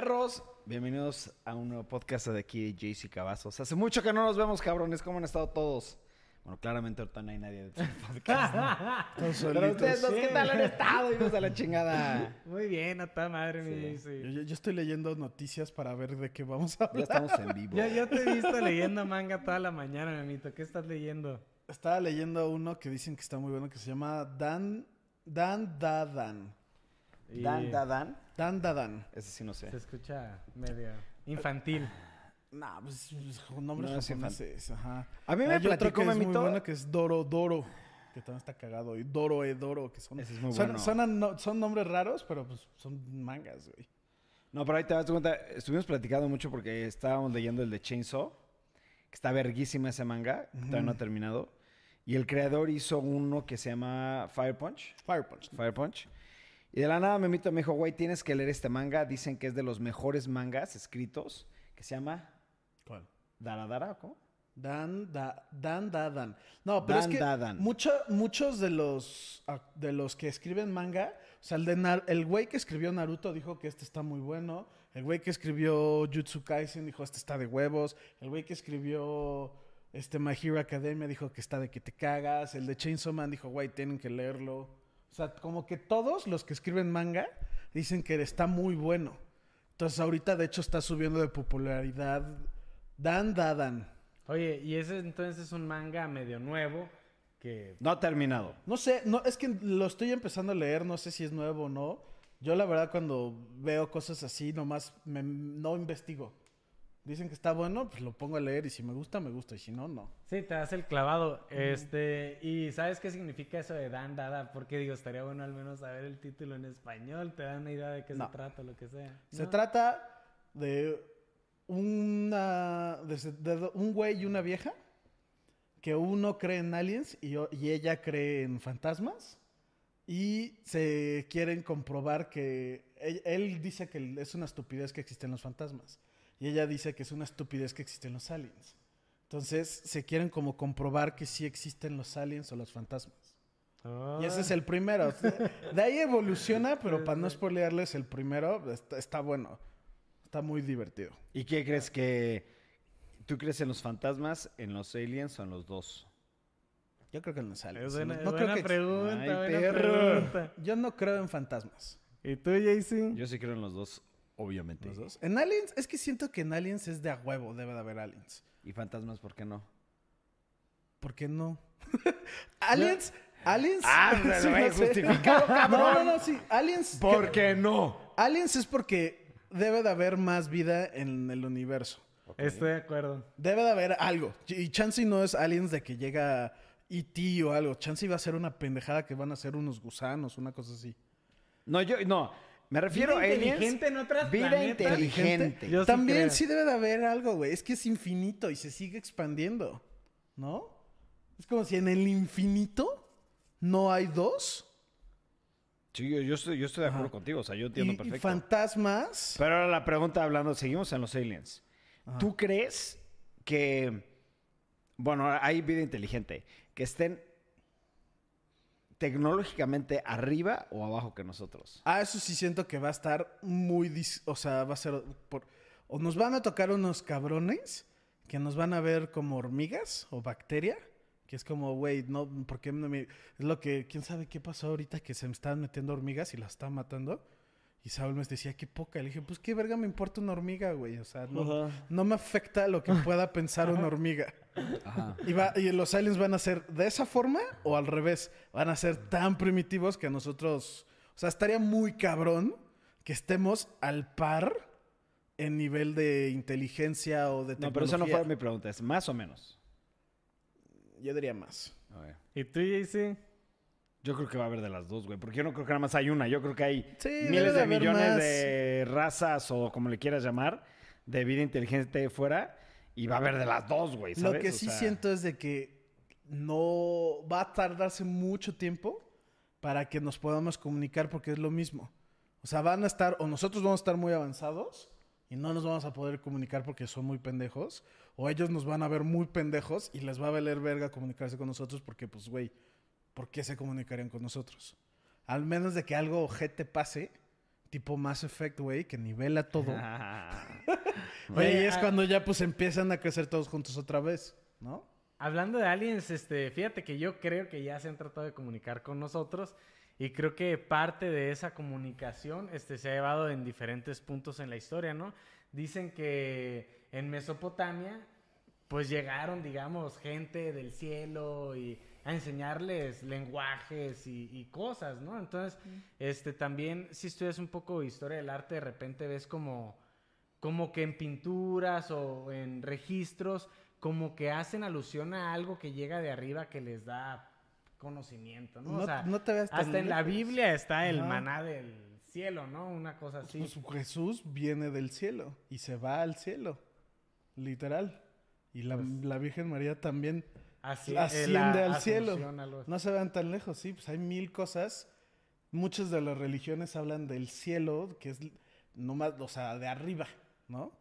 Perros, bienvenidos a un nuevo podcast de aquí de JC Cavazos. Hace mucho que no nos vemos, cabrones. ¿Cómo han estado todos? Bueno, claramente ahorita no hay nadie de este podcast. ¿no? Pero solitos. ustedes dos, ¿qué tal han estado? Hijos de la chingada. Muy bien, a toda madre, mi Sí. Yo, yo- yo estoy leyendo noticias para ver de qué vamos a Ya hablar. estamos en vivo. Yo, yo te he visto leyendo manga toda la mañana, mamito. ¿Qué estás leyendo? Estaba leyendo uno que dicen que está muy bueno, que se llama Dan, Dan Dadan. Y Dan, da, dan. Dan Dadan. Ese sí no sé. Se escucha medio infantil. Nah, pues es un nombre No, es japoneses, ajá. A mí me Hay otro platicó, que es muy Memito. bueno que es Doro Doro, que también está cagado. Y Doro e Doro, que son... Ese es muy son, bueno. son no- son nombres raros, pero pues son mangas, güey. No, pero ahí te das cuenta. Estuvimos platicando mucho porque estábamos leyendo el de Chainsaw, que está verguísima ese manga, que todavía no ha terminado. Y el creador hizo uno que se llama Fire Punch. Fire Punch. Fire Punch. Y de la nada Memito me dijo, güey, tienes que leer este manga. Dicen que es de los mejores mangas escritos, que se llama ¿Cuál? Daradara, ¿o ¿cómo? Dan, da, Dan Dadan. No, pero Dan es que mucho- muchos de los, ah, de los que escriben manga, o sea, el, de Nar- el güey que escribió Naruto dijo que este está muy bueno. El güey que escribió Jutsu Kaisen dijo este está de huevos. El güey que escribió este My Hero Academia dijo que está de que te cagas. El de Chainsaw Man dijo, güey, tienen que leerlo. O sea, como que todos los que escriben manga dicen que está muy bueno. Entonces ahorita de hecho está subiendo de popularidad Dan Dadan. Oye, y ese entonces es un manga medio nuevo que... No ha terminado. No sé, no, es que lo estoy empezando a leer, no sé si es nuevo o no. Yo la verdad cuando veo cosas así, nomás me- no investigo. Dicen que está bueno, pues lo pongo a leer y si me gusta, me gusta y si no, no. Sí, te das el clavado. Este, y ¿sabes qué significa eso de Dan Dada? Porque digo, estaría bueno al menos saber el título en español, te da una idea de qué No. se trata, lo que sea. Se ¿No? trata de una de, de un güey y una vieja que uno cree en aliens y, y ella cree en fantasmas y se quieren comprobar que él, él dice que es una estupidez que existen los fantasmas y ella dice que es una estupidez que existen los aliens. Entonces se quieren como comprobar que sí existen los aliens o los fantasmas. Ah. Y ese es el primero. De ahí evoluciona, pero para no spoilearles el primero, está, está bueno. Está muy divertido. ¿Y qué crees que... ¿Tú crees en los fantasmas, en los aliens o en los dos? Yo creo que no sale. Es buena, no creo que- pregunta, Ay, buena perro. pregunta. Yo no creo en fantasmas. ¿Y tú, JC? Yo sí creo en los dos, obviamente. Los dos. En Aliens, es que siento que en Aliens es de a huevo, debe de haber Aliens. ¿Y fantasmas por qué no? ¿Por qué no? aliens, Aliens. Ah, justificado, cabrón. No, no, no, sí. Aliens. ¿Por qué no? Aliens es porque debe de haber más vida en el universo. Estoy de acuerdo. Debe de haber algo. Y Chansey no es aliens de que llega E.T. o algo. Chansey va a ser una pendejada que van a ser unos gusanos, una cosa así. No, yo... No. Me refiero a inteligente en otras Vida planetas. inteligente. Yo sí También creo. sí debe de haber algo, güey. Es que es infinito y se sigue expandiendo. ¿No? Es como si en el infinito no hay dos. Sí, yo, yo estoy, yo estoy de acuerdo Ajá. contigo. O sea, yo Y, entiendo y perfecto. fantasmas. Pero ahora la pregunta hablando, seguimos en los aliens. Ajá. ¿Tú crees que, bueno, hay vida inteligente, que estén tecnológicamente arriba o abajo que nosotros? Ah, eso sí siento que va a estar muy... O sea, va a ser... por- O nos van a tocar unos cabrones que nos van a ver como hormigas o bacteria. Que es como, güey, no, ¿por qué no me...? Es lo que... ¿Quién sabe qué pasó ahorita? Que se me estaban metiendo hormigas y las estaban matando. Y Saúl me decía, qué poca. Le dije, pues qué verga me importa una hormiga, güey. O sea, no, no me afecta lo que pueda pensar una hormiga. Ajá. Y, va- y los aliens van a ser de esa forma o al revés. Van a ser tan primitivos que nosotros. O sea, estaría muy cabrón que estemos al par en nivel de inteligencia o de No, tecnología. pero eso no fue mi pregunta, es más o menos. Yo diría más. A ver. ¿Y tú, JC? Yo creo que va a haber de las dos, güey. Porque yo no creo que nada más hay una. Yo creo que hay Sí, miles de millones más. de razas o como le quieras llamar, de vida inteligente fuera. Y va a haber de las dos, güey. Lo que O sí sea, siento es de que no va a tardarse mucho tiempo para que nos podamos comunicar porque es lo mismo. O sea, van a estar, o nosotros vamos a estar muy avanzados y no nos vamos a poder comunicar porque son muy pendejos, o ellos nos van a ver muy pendejos y les va a valer verga comunicarse con nosotros porque, pues, güey, ¿por qué se comunicarían con nosotros? Al menos de que algo ojete pase, tipo Mass Effect, güey, que nivela todo. Oye, y es ah- cuando ya pues empiezan a crecer todos juntos otra vez, ¿no? Hablando de aliens, este, fíjate que yo creo que ya se han tratado de comunicar con nosotros y creo que parte de esa comunicación este, se ha llevado en diferentes puntos en la historia, ¿no? Dicen que en Mesopotamia, pues llegaron, digamos, gente del cielo y a enseñarles lenguajes y, y cosas, ¿no? Entonces, este, también si estudias un poco historia del arte, de repente ves como como que en pinturas o en registros, como que hacen alusión a algo que llega de arriba que les da conocimiento, ¿no? No- o sea, no te hasta en la. Biblia está el maná del cielo, ¿no? Una cosa así. Pues Jesús viene del cielo y se va al cielo, literal. Y la, Pues la Virgen María también Así, eh, asciende al cielo. No se vean tan lejos, sí, pues hay mil cosas. Muchas de las religiones hablan del cielo, que es nomás, o sea, de arriba, ¿no?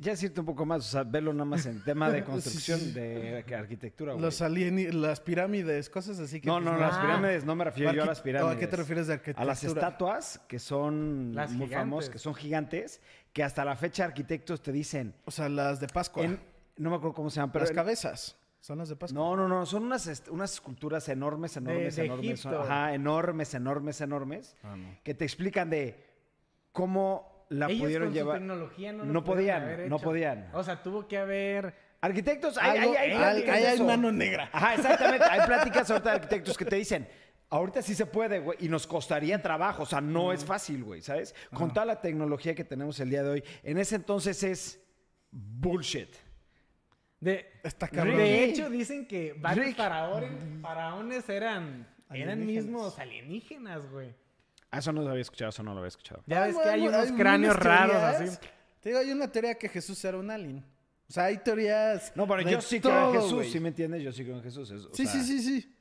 Ya decirte un poco más, o sea, verlo nada más en tema de construcción sí. de arquitectura, güey. Los alieni- las pirámides, cosas así que... No, pues, no, no. las Ah. pirámides, no me refiero yo a las ¿o pirámides. ¿A qué te refieres de arquitectura? A las estatuas que son Las muy gigantes. famosas, que son gigantes, que hasta la fecha arquitectos te dicen, O sea, las de Pascua. en- no me acuerdo cómo se llaman, pero las cabezas. Son las de Pascua. no, no, no, son unas, est- unas esculturas enormes, enormes, de enormes, son- Egipto. ajá, enormes, enormes, enormes, Ah, no. que te explican de cómo la Ellos pudieron con llevar. su tecnología no, No podían, haber no podían. O sea, tuvo que haber... Arquitectos, hay, Algo- hay, hay de hay eso. mano negra. Ajá, exactamente. Hay pláticas ahorita de arquitectos que te dicen, ahorita sí se puede, güey, y nos costaría trabajo. O sea, no es fácil, güey, ¿sabes? Con toda la tecnología que tenemos el día de hoy, en ese entonces es bullshit. De, Está cabrón. de hecho, dicen que varios faraones, faraones eran, eran mismos alienígenas, güey. Ah, Eso no lo había escuchado, eso no lo había escuchado. Ya ves que hay unos hay cráneos raros teorías. así. Te digo, hay una teoría que Jesús era un alien. O sea, hay teorías. No, pero de yo sí creo en todo, Jesús, güey. ¿sí me entiendes? Yo sí creo en Jesús. es- o Sí, sea, sí, sí, sí.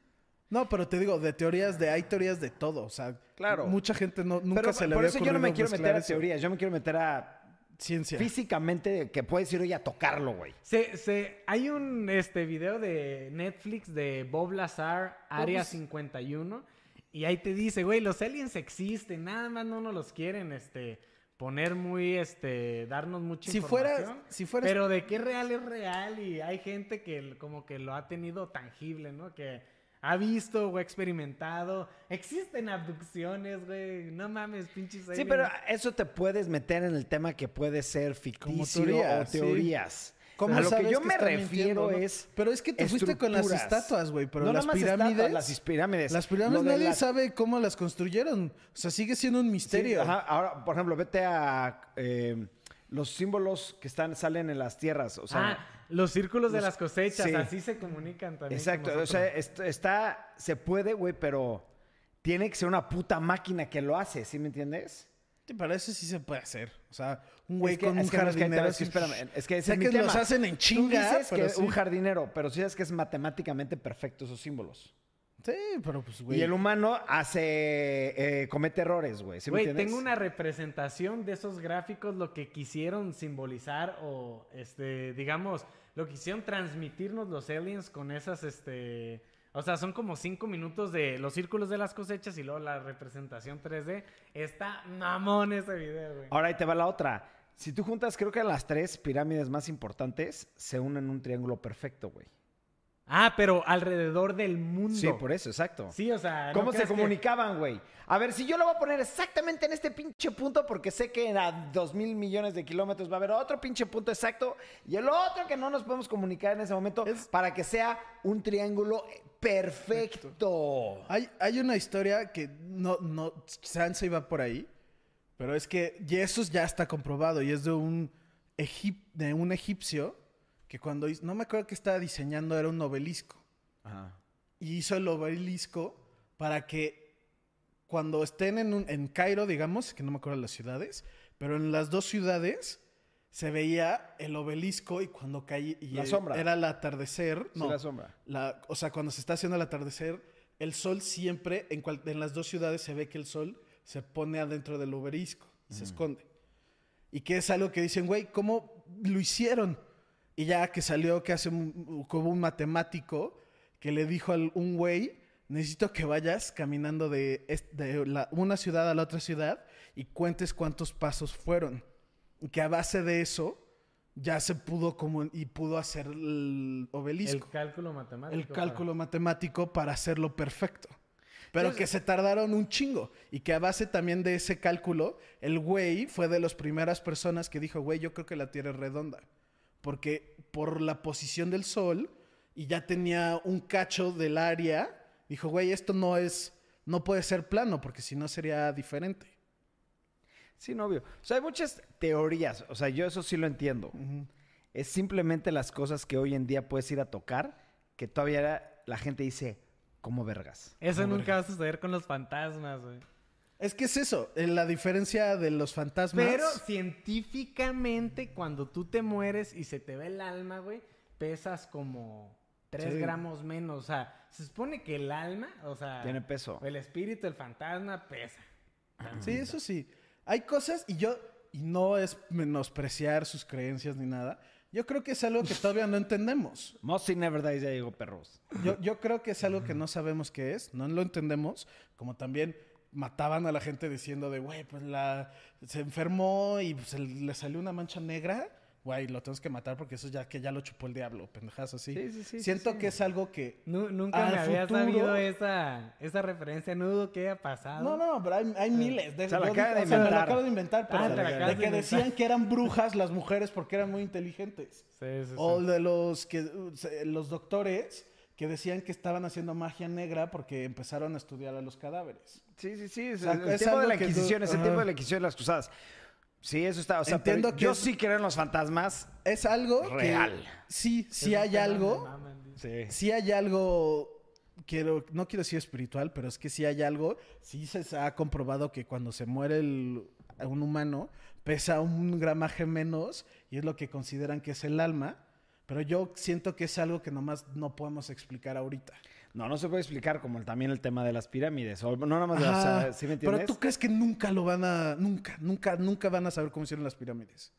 No, pero te digo, de teorías de, hay teorías de todo. O sea, Claro. mucha gente no, nunca Pero se le por había eso yo no me ocurrido quiero meter mezclar a eso. teorías, yo me quiero meter a Ciencia. físicamente que puedes ir hoy a tocarlo, güey. Se, se, hay un este, video de Netflix de Bob Lazar, Área pues- 51, y ahí te dice, güey, los aliens existen, nada más no nos los quieren este, poner muy, este, darnos mucha Si información. fueras, si fueras Pero de qué real es real y hay gente que como que lo ha tenido tangible, ¿no? Que ha visto o ha experimentado. Existen abducciones, güey. No mames, pinches Sí, pero eso te puedes meter en el tema que puede ser ficticio teoría, o sí. teorías. ¿Cómo a lo que yo que me refiero no? es. Pero es que te fuiste con las estatuas, güey, pero No las estatuas, pirámides- las pirámides. las pirámides nadie sabe cómo las construyeron. O sea, sigue siendo un Sí, misterio. ajá, ahora, por ejemplo, vete a eh, los símbolos que están, salen en las tierras. O sea, ah, los círculos de las cosechas, sí. así se comunican también. con exacto. O sea, est- está. Se puede, güey, pero tiene que ser una puta máquina que lo hace, ¿sí me entiendes? Sí, pero eso sí se puede hacer. O sea, un güey Es que- con es un jardinero. es que espérame, es que ese sé es mi que tema. los hacen en Tú chinga, dices pero que sí. un jardinero, pero sí sabes que es matemáticamente perfecto esos símbolos. Sí, pero pues, güey. Y el humano hace, eh, comete errores, güey. ¿Sí me Güey, tengo una representación de esos gráficos, lo que quisieron simbolizar o, este, digamos, lo que quisieron transmitirnos los aliens con esas, este, o sea, son como cinco minutos de los círculos de las cosechas y luego la representación 3D. Está mamón ese video, güey. Ahora ahí te va la otra. Si tú juntas, creo que las tres pirámides más importantes se unen en un triángulo perfecto, güey. Ah, pero alrededor del mundo. Sí, por eso, exacto. Sí, o sea, ¿no ¿Cómo se comunicaban, güey? A ver, si yo lo voy a poner exactamente en este pinche punto, porque sé que a dos mil millones de kilómetros va a haber otro pinche punto exacto y el otro que no nos podemos comunicar en ese momento para que sea un triángulo perfecto. Hay, hay una historia que no, no, Sansa iba por ahí, pero es que Jesús ya está comprobado y es de un, egip- de un egipcio que cuando hizo, no me acuerdo que estaba diseñando, era un obelisco. Ajá. Y hizo el obelisco para que cuando estén en, un- en Cairo, digamos, que no me acuerdo las ciudades, pero en las dos ciudades se veía el obelisco y cuando caía y La sombra. era el atardecer, Sí, no, la sombra. la- o sea, cuando se está haciendo el atardecer, el sol siempre, en, cual- en las dos ciudades se ve que el sol se pone adentro del obelisco y se esconde. Y que es algo que dicen, güey, ¿cómo lo hicieron? Y ya que salió que hace un, hubo un matemático que le dijo a un güey necesito que vayas caminando de, est- de la- una ciudad a la otra ciudad y cuentes cuántos pasos fueron. Y que a base de eso ya se pudo como y pudo hacer el El obelisco, cálculo matemático. el, para- cálculo matemático para hacerlo perfecto. Pero que se tardaron un chingo. Y que a base también de ese cálculo, el güey fue de las primeras personas que dijo, güey, yo creo que la Tierra es redonda. Porque por la posición del Sol, y ya tenía un cacho del área, dijo, güey, esto no es, no puede ser plano, porque si no sería diferente. Sí, no, obvio. O sea, hay muchas teorías. O sea, yo eso sí lo entiendo. Es simplemente las cosas que hoy en día puedes ir a tocar que todavía la gente dice, ¿cómo vergas? Eso nunca va a suceder con los fantasmas, güey. Es que es eso, eh, la diferencia de los fantasmas. Pero científicamente, cuando tú te mueres y se te ve el alma, güey, pesas como 3 Sí. gramos menos. O sea, se supone que el alma, o sea, Tiene peso. el espíritu, el fantasma, pesa. Sí, eso sí. Hay cosas, y yo, y no es menospreciar sus creencias ni nada, yo creo que es algo que todavía no entendemos. Mossy Never Dies, ya digo perros. Yo, yo creo que es algo que no sabemos qué es, no lo entendemos, como también mataban a la gente diciendo de, güey, pues la, se enfermó y pues, el- le salió una mancha negra, güey, lo tenemos que matar porque eso ya que ya lo chupó el diablo, pendejas así. Sí, sí, sí, sí, Siento sí. que es algo que... Nu- nunca me había futuro- sabido esa, esa referencia, no dudo que haya pasado. No, no, pero hay, hay miles. De, O sea, la dije- de o sea, me lo inventar. acabo de inventar, pero Ah, la de, acabas de de que decían que eran brujas las mujeres porque eran muy inteligentes. Sí, sí, sí. O de los que se- los doctores que decían que estaban haciendo magia negra porque empezaron a estudiar a los cadáveres. Sí, sí, sí. Es sea, el tiempo de la tú- Inquisición, es el Ajá. tiempo de la Inquisición de las cruzadas. Sí, eso está. O sea, pero Entiendo que yo es- sí creo en los fantasmas. Es algo Real. que sí, sí hay algo, dice. Sí. sí hay algo quiero no quiero decir espiritual, pero es que sí hay algo, sí se ha comprobado que cuando se muere el- un humano pesa un gramaje menos y es lo que consideran que es el alma, pero yo siento que es algo que nomás no podemos explicar ahorita. No, no se puede explicar como el- también el tema de las pirámides. O no nada más de las, Ajá, o sea, ¿sí me pero entiendes? tú crees que nunca lo van a, nunca, nunca, nunca van a saber cómo hicieron las pirámides.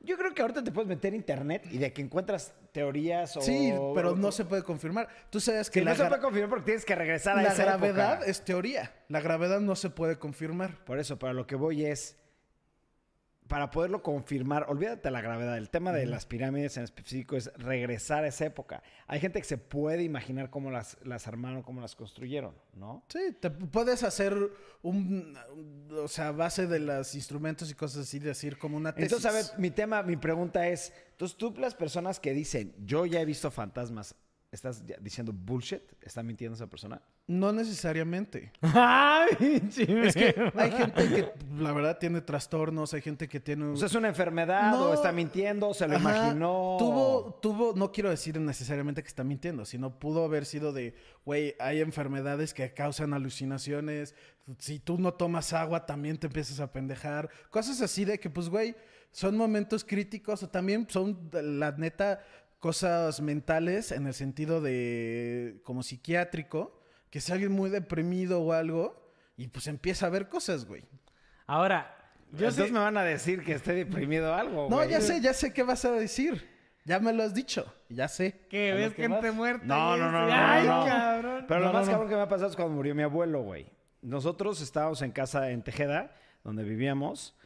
Yo creo que ahorita te puedes meter a internet y de que encuentras teorías o... Sí, pero no se puede confirmar. Tú sabes que la, no se puede confirmar porque tienes que regresar a la esa gravedad época. es teoría. La gravedad no se puede confirmar. Por eso, para lo que voy es... Para poderlo confirmar, olvídate la gravedad. El tema de las pirámides en específico es regresar a esa época. Hay gente que se puede imaginar cómo las, las armaron, cómo las construyeron, ¿no? Sí, te puedes hacer un, o sea, a base de los instrumentos y cosas así, decir como una tesis. Entonces, a ver, mi tema, mi pregunta es, entonces tú las personas que dicen, yo ya he visto fantasmas, ¿estás diciendo bullshit? ¿Está mintiendo esa persona? No necesariamente. ¡Ay, Es que hay gente que, la verdad, tiene trastornos, hay gente que tiene... O sea, es una enfermedad No. o está mintiendo, se lo Ajá, imaginó. Tuvo, tuvo, no quiero decir necesariamente que está mintiendo, sino pudo haber sido de, güey, hay enfermedades que causan alucinaciones. Si tú no tomas agua, también te empiezas a pendejar. Cosas así de que, pues, güey, son momentos críticos o también son, la neta, cosas mentales en el sentido de, como psiquiátrico, que es alguien muy deprimido o algo y pues empieza a ver cosas, güey. Ahora, yo Entonces me van a decir que esté deprimido o algo, No, güey. ya sé, ya sé qué vas a decir. Ya me lo has dicho, ya sé. lo ves que gente vas. muerta. No, no, no, no, ¡Ay, no, no. cabrón! Pero No, lo más no. cabrón que me ha pasado es cuando murió mi abuelo, güey. Nosotros estábamos en casa en Tejeda, donde vivíamos,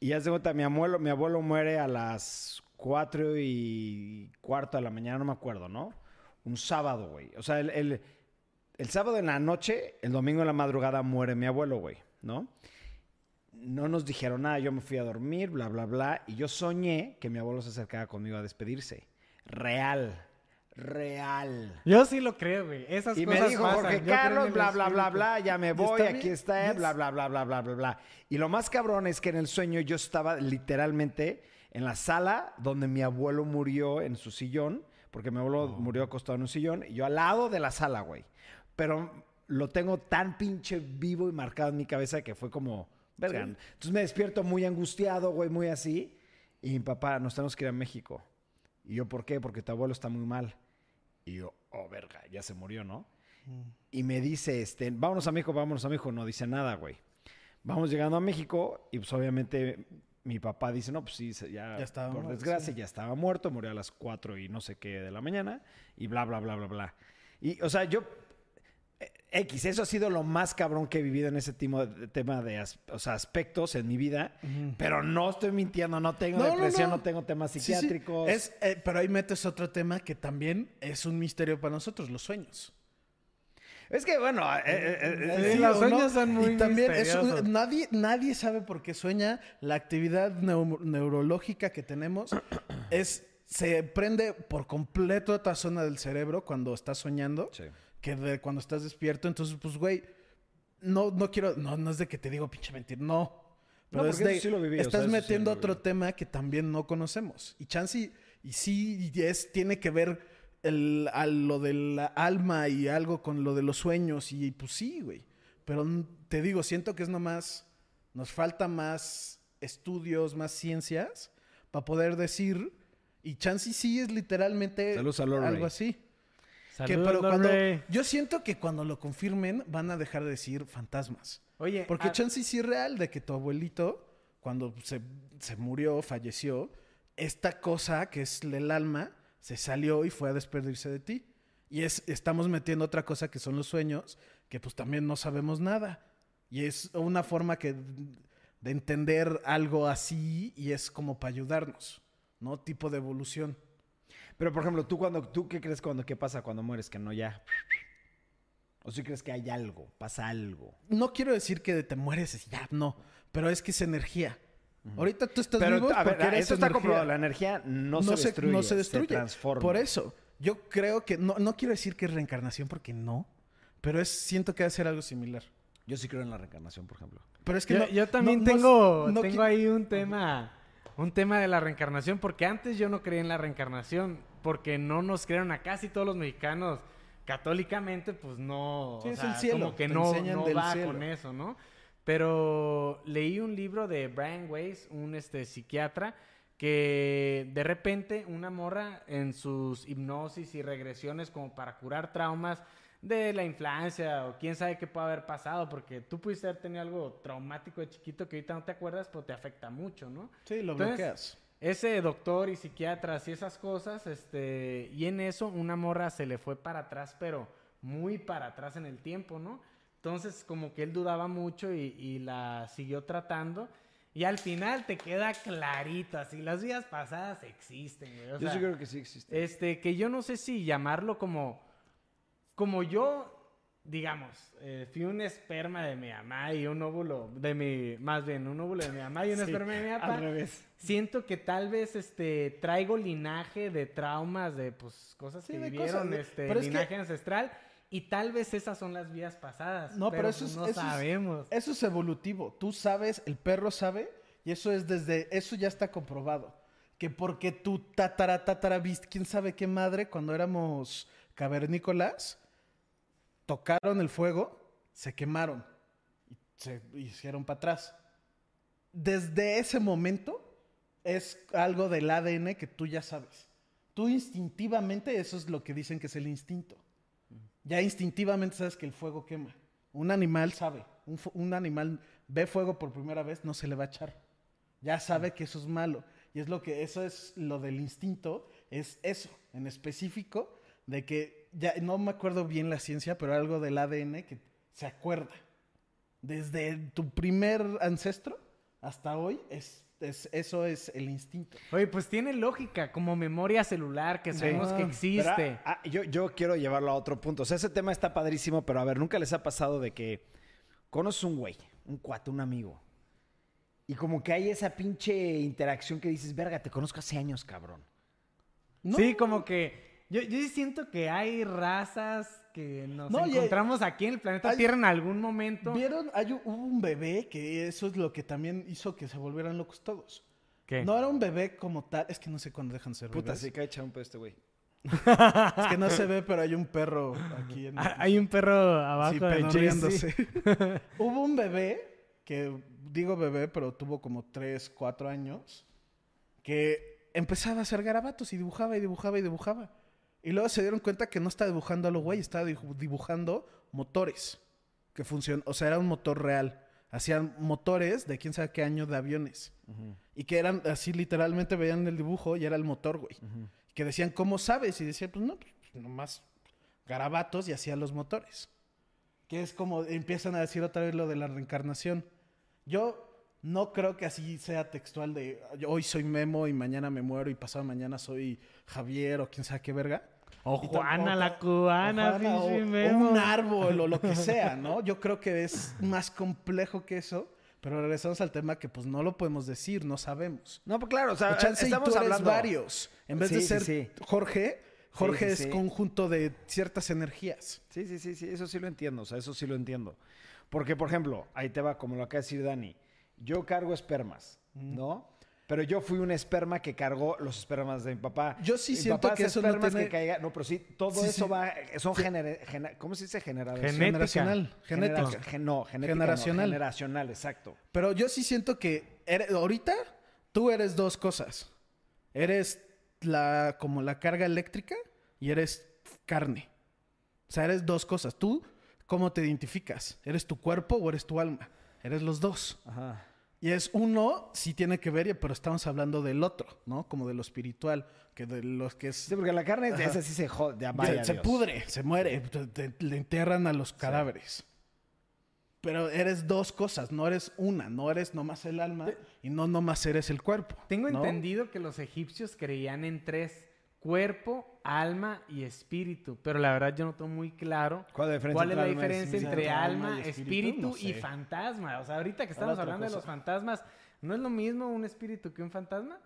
y ya se cuenta, mi abuelo, mi abuelo muere a las cuatro y cuarto de la mañana, no me acuerdo, ¿no? Un sábado, güey. O sea, el, el- el sábado en la noche, el domingo en la madrugada muere mi abuelo, güey, ¿no? No nos dijeron nada, yo me fui a dormir, bla, bla, bla, y yo soñé que mi abuelo se acercaba conmigo a despedirse. Real, real. Yo sí lo creo, güey. Esas Y me cosas dijo pasan. Jorge Carlos, bla, bla, bla, bla, ya me voy, está aquí está, bla, bla, bla, bla, bla, bla, bla. Y lo más cabrón es que en el sueño yo estaba literalmente en la sala donde mi abuelo murió en su sillón, porque mi abuelo murió acostado en un sillón, y yo al lado de la sala, güey. Pero lo tengo tan pinche vivo y marcado en mi cabeza que fue como, verga. Entonces me despierto muy angustiado, güey, muy así. Y mi papá, nos tenemos que ir a México. Y yo, ¿por qué? Porque tu abuelo está muy mal. Y yo, oh, verga, ya se murió, ¿no? Y me dice, este, vámonos a México, vámonos a México. No dice nada, güey. Vamos llegando a México y pues obviamente mi papá dice, no, pues sí, ya, Ya estaba por muerto, desgracia, sí. ya estaba muerto, murió a las cuatro y no sé qué de la mañana y bla, bla, bla, bla, bla. Y, o sea, yo, X, eso ha sido lo más cabrón que he vivido en ese timo- tema de as- o sea, aspectos en mi vida. Pero no estoy mintiendo, no tengo No, depresión, no, no. tengo temas Sí, sí. psiquiátricos. Es, eh, pero ahí metes otro tema que también es un misterio para nosotros, los sueños. Es que, bueno, eh, eh, Sí, los sueños son muy Y también es un- nadie, nadie sabe por qué sueña. La actividad neu- neurológica que tenemos es se prende por completo otra zona del cerebro cuando estás soñando Sí. Que de cuando estás despierto. Entonces, pues, güey, no, no quiero, no, no es de que te digo pinche mentir, no. Pero No, es de, eso sí lo viví, o estás sea, eso sí metiendo otro tema que también no conocemos. Y chance, y sí, y es, tiene que ver el, a lo del alma y algo con lo de los sueños. Y pues sí, güey. Pero te digo, siento que es nomás, nos falta más estudios, más ciencias para poder decir. Y chance sí es literalmente algo así. Que, pero cuando, yo siento que cuando lo confirmen van a dejar de decir fantasmas. Oye, Porque ah, chance es real de que tu abuelito, cuando se, se murió, falleció, esta cosa que es el alma se salió y fue a despedirse de ti. Y es, estamos metiendo otra cosa que son los sueños, que pues también no sabemos nada. Y es una forma que, de entender algo así y es como para ayudarnos, ¿no? Tipo de evolución. Pero, por ejemplo, ¿tú, cuando, ¿tú qué crees cuando qué pasa cuando mueres? Que no ya... ¿O si crees que hay algo? ¿Pasa algo? No quiero decir que te mueres ya, no. Pero es que es energía. Ahorita tú estás vivo Pero, a ver, porque eres eso está energía. comprobado. La energía no, se destruye, no se destruye. transforma. Por eso, yo creo que, no, no quiero decir que es reencarnación porque no, pero es, siento que va a ser algo similar. Yo sí creo en la reencarnación, por ejemplo. Pero es que yo, no- yo también tengo, no tengo ahí un tema, un tema de la reencarnación, porque antes yo no creía en la reencarnación, porque no nos crearon a casi todos los mexicanos católicamente, pues no, Sí, o es sea, el cielo, como que te no, no va cielo. con eso, ¿no? Pero leí un libro de Brian Weiss, un este psiquiatra, que de repente una morra en sus hipnosis y regresiones como para curar traumas de la infancia o quién sabe qué puede haber pasado, porque tú pudiste haber tenido algo traumático de chiquito que ahorita no te acuerdas, pero te afecta mucho, ¿no? Sí, lo Entonces, bloqueas. Ese doctor y psiquiatras y esas cosas, este, y en eso una morra se le fue para atrás, pero muy para atrás en el tiempo, ¿no? Entonces, como que él dudaba mucho y, y la siguió tratando. Y al final te queda clarito, así, las vidas pasadas existen, güey. o Yo sí creo que sí existe. este, que yo no sé si llamarlo como, como yo, digamos, eh, fui un esperma de mi mamá y un óvulo de mi, más bien, un óvulo de mi mamá y un Sí, esperma de mi papá. Al revés. Siento que tal vez este traigo linaje de traumas, de pues cosas Sí, que vivieron, cosas, este pero es que- linaje ancestral. Y tal vez esas son las vías pasadas. No, pero, eso, es, no eso es- sabemos. eso es evolutivo. Tú sabes, el perro sabe, y eso es desde, eso ya está comprobado. Que porque tu tatara, tatara, viste, quién sabe qué madre, cuando éramos cavernícolas, tocaron el fuego, se quemaron y se hicieron para atrás. Desde ese momento es algo del ADN que tú ya sabes. Tú instintivamente, eso es lo que dicen que es el instinto. Ya instintivamente sabes que el fuego quema. Un animal sabe. Un, animal ve fuego por primera vez, no se le va a echar. Ya sabe que eso es malo. Y es lo que, eso es lo del instinto, es eso, en específico, de que, ya no me acuerdo bien la ciencia, pero algo del ADN que se acuerda. Desde tu primer ancestro hasta hoy, es, es- eso es el instinto. Oye, pues tiene lógica, como memoria celular, que sabemos que Ah, Pero, existe. ah, ah, yo, yo quiero llevarlo a otro punto. O sea, ese tema está padrísimo, pero a ver, ¿nunca les ha pasado de que conoces un güey, un cuate, un amigo? Y como que hay esa pinche interacción que dices, verga, te conozco hace años, cabrón. No, Sí, como que yo, yo siento que hay razas que nos No, encontramos aquí en el planeta hay- Tierra en algún momento. ¿Vieron? Hay un, hubo un bebé que eso es lo que también hizo que se volvieran locos todos. ¿Qué? No era un bebé como tal, es que no sé cuándo dejan ser Puta, bebés. sí cae echado un pedo este güey. Es que no se ve, pero hay un perro aquí en Ah, Hay un perro abajo Sí, de pedorreándose. Hubo un bebé, que digo bebé, pero tuvo como 3, 4 años, que empezaba a hacer garabatos y dibujaba y dibujaba y dibujaba. Y luego se dieron cuenta que no estaba dibujando a lo güey, estaba dibu- dibujando motores que funcionan, o sea, era un motor real. Hacían motores de quién sabe qué año de aviones. Y que eran así, literalmente veían el dibujo y era el motor, güey. Que decían, ¿cómo sabes? Y decía, pues no, pues nomás garabatos y hacía los motores. que es como empiezan a decir otra vez lo de la reencarnación. Yo no creo que así sea textual de hoy soy Memo y mañana me muero y pasado mañana soy Javier o quién sabe qué verga. O Juana la cubana, o Juana, o- pinche o Memo. un árbol o lo que sea, ¿no? Yo creo que es más complejo que eso, pero regresamos al tema que pues no lo podemos decir, no sabemos. No, pues claro, o sea, y estamos tú eres hablando varios. En vez de Sí, ser sí. Jorge, Jorge sí, es sí. conjunto de ciertas energías. Sí, sí, sí, sí, eso sí lo entiendo, o sea, eso sí lo entiendo. Porque, por ejemplo, ahí te va, como lo acaba de decir Dani, yo cargo espermas, ¿no? Pero yo fui un esperma que cargó los espermas de mi papá. Yo sí Mi siento papá que eso no espermas tiene- que caiga, no, pero sí, todo Sí, eso sí. va, son gena- ¿cómo se dice? Genética. Generacional. Genera- gen- no, genética no, Generacional. generacional, exacto. Pero yo sí siento que eres- ahorita tú eres dos cosas. Eres la como la carga eléctrica y eres carne. O sea, eres dos cosas. Tú, ¿cómo te identificas? ¿Eres tu cuerpo o eres tu alma? Eres los dos. Ajá. Y es uno, sí tiene que ver, pero estamos hablando del otro, ¿no? Como de lo espiritual, que de los que es... Sí, porque la carne, esa sí se jode, vaya se, Dios. pudre, se muere, te- te- le enterran a los cadáveres. Pero eres dos cosas, no eres una, no eres nomás el alma y no nomás eres el cuerpo. Tengo ¿no? entendido que los egipcios creían en tres: cuerpo, alma y espíritu. Pero la verdad yo no tengo muy claro ¿Cuál es la diferencia cuál es entre la alma y diferencia espíritu? entre Alma alma, y espíritu, espíritu no y sé. fantasma. O sea, ahorita que estamos hablando de cosa. los fantasmas, ¿no es lo mismo un espíritu que un fantasma?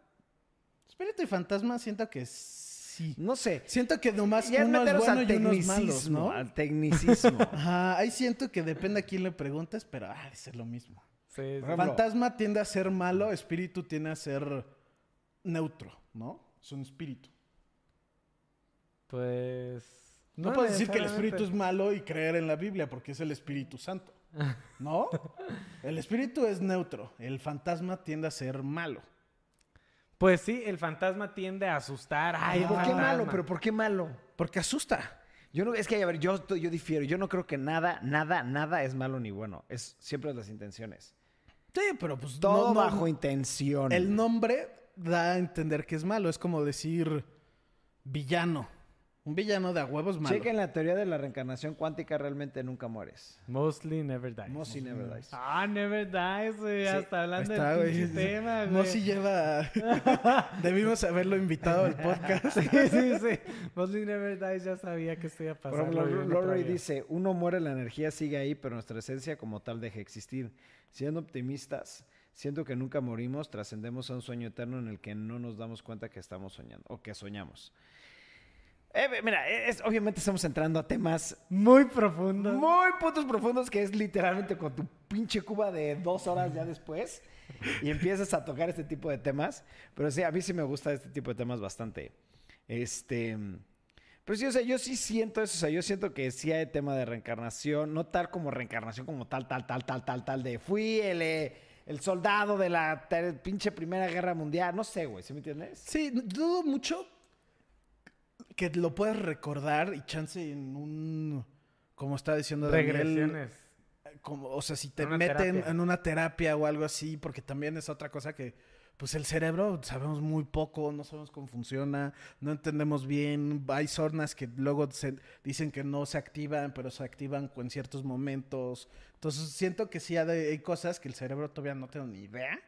Espíritu y fantasma siento que sí. No sé. Siento que nomás Ya uno es bueno al y uno es malo, tecnicismo, ¿no? al tecnicismo. Ajá, ahí siento que depende a quién le preguntes, pero ah, es lo mismo. Sí, sí. ejemplo- Fantasma tiende a ser malo, espíritu tiende a ser neutro, ¿no? Es un espíritu. Pues. No, puedes decir que el espíritu es malo y creer en la Biblia porque es el Espíritu Santo. ¿No? El espíritu es neutro. El fantasma tiende a ser malo. Pues sí, el fantasma tiende a asustar. Ay, ¿Por qué malo? ¿Pero por qué malo? Porque asusta. Yo no, es que, a ver, yo, yo difiero. Yo no creo que nada, nada, nada es malo ni bueno. Es siempre las intenciones. Sí, pero pues Todo no- no- bajo intención. El nombre da a entender que es malo. Es como decir villano. Un villano de a huevos malo. Chequen la teoría de la reencarnación cuántica, realmente nunca mueres. Mostly never dies. Mossy never dies. Ah, never dies, güey. Ya Sí, está Ahí hablando está, del tema, güey. Si lleva. Debimos haberlo invitado al podcast. Sí, sí, sí. Mostly never dies ya sabía que esto iba a Por pasar. ejemplo, lo vi en Lorray otra vida. dice, uno muere, la energía sigue ahí, pero nuestra esencia como tal deja de existir. Siendo optimistas, siento que nunca morimos, trascendemos a un sueño eterno en el que no nos damos cuenta que estamos soñando o que soñamos. Eh, mira, es, obviamente estamos entrando a temas Muy profundo. muy putos profundos que es literalmente con tu pinche cuba de dos horas ya después y empiezas a tocar este tipo de temas. Pero sí, a mí sí me gusta este tipo de temas bastante. Este. Pero sí, o sea, yo sí siento eso. O sea, yo siento que sí hay tema de reencarnación. No tal como reencarnación, como tal, tal, tal, tal, tal, tal. De fui el, eh, el soldado de la pinche Primera Guerra Mundial. No sé, güey. ¿Sí me entiendes? Sí, dudo mucho que lo puedas recordar y chance en un. Como está diciendo Daniel, Regresiones. como, o sea, si te En meten terapia. en una terapia o algo así, porque también es otra cosa que, pues el cerebro sabemos muy poco, no sabemos cómo funciona, no entendemos bien, hay zonas que luego se dicen que no se activan, pero se activan en ciertos momentos. Entonces siento que sí hay, cosas que el cerebro todavía no tengo ni idea.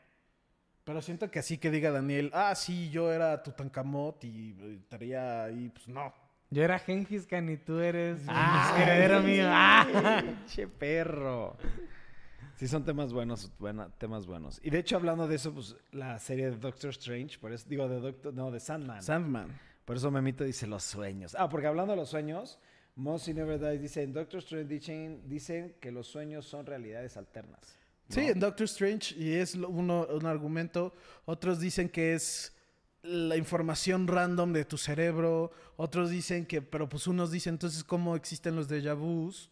Pero siento que así que diga Daniel, ah, sí, yo era Tutankamot y eh, estaría ahí, pues no. Yo era Gengis Khan y tú eres Ah, heredero mío. Ah. Che perro. Sí, son temas buenos, buena- temas buenos. Y de hecho, hablando de eso, pues la serie de Doctor Strange, por eso, digo, de Doctor, no, de Sandman. Sandman. por eso Memito dice los sueños. Ah, porque hablando de los sueños, Mossy Never Dies dice, en Doctor Strange dicen, dicen que los sueños son realidades alternas. Sí, en Doctor Strange, y es uno, un argumento. Otros dicen que es la información random de tu cerebro. Otros dicen que, pero pues unos dicen entonces cómo existen los déjà vus.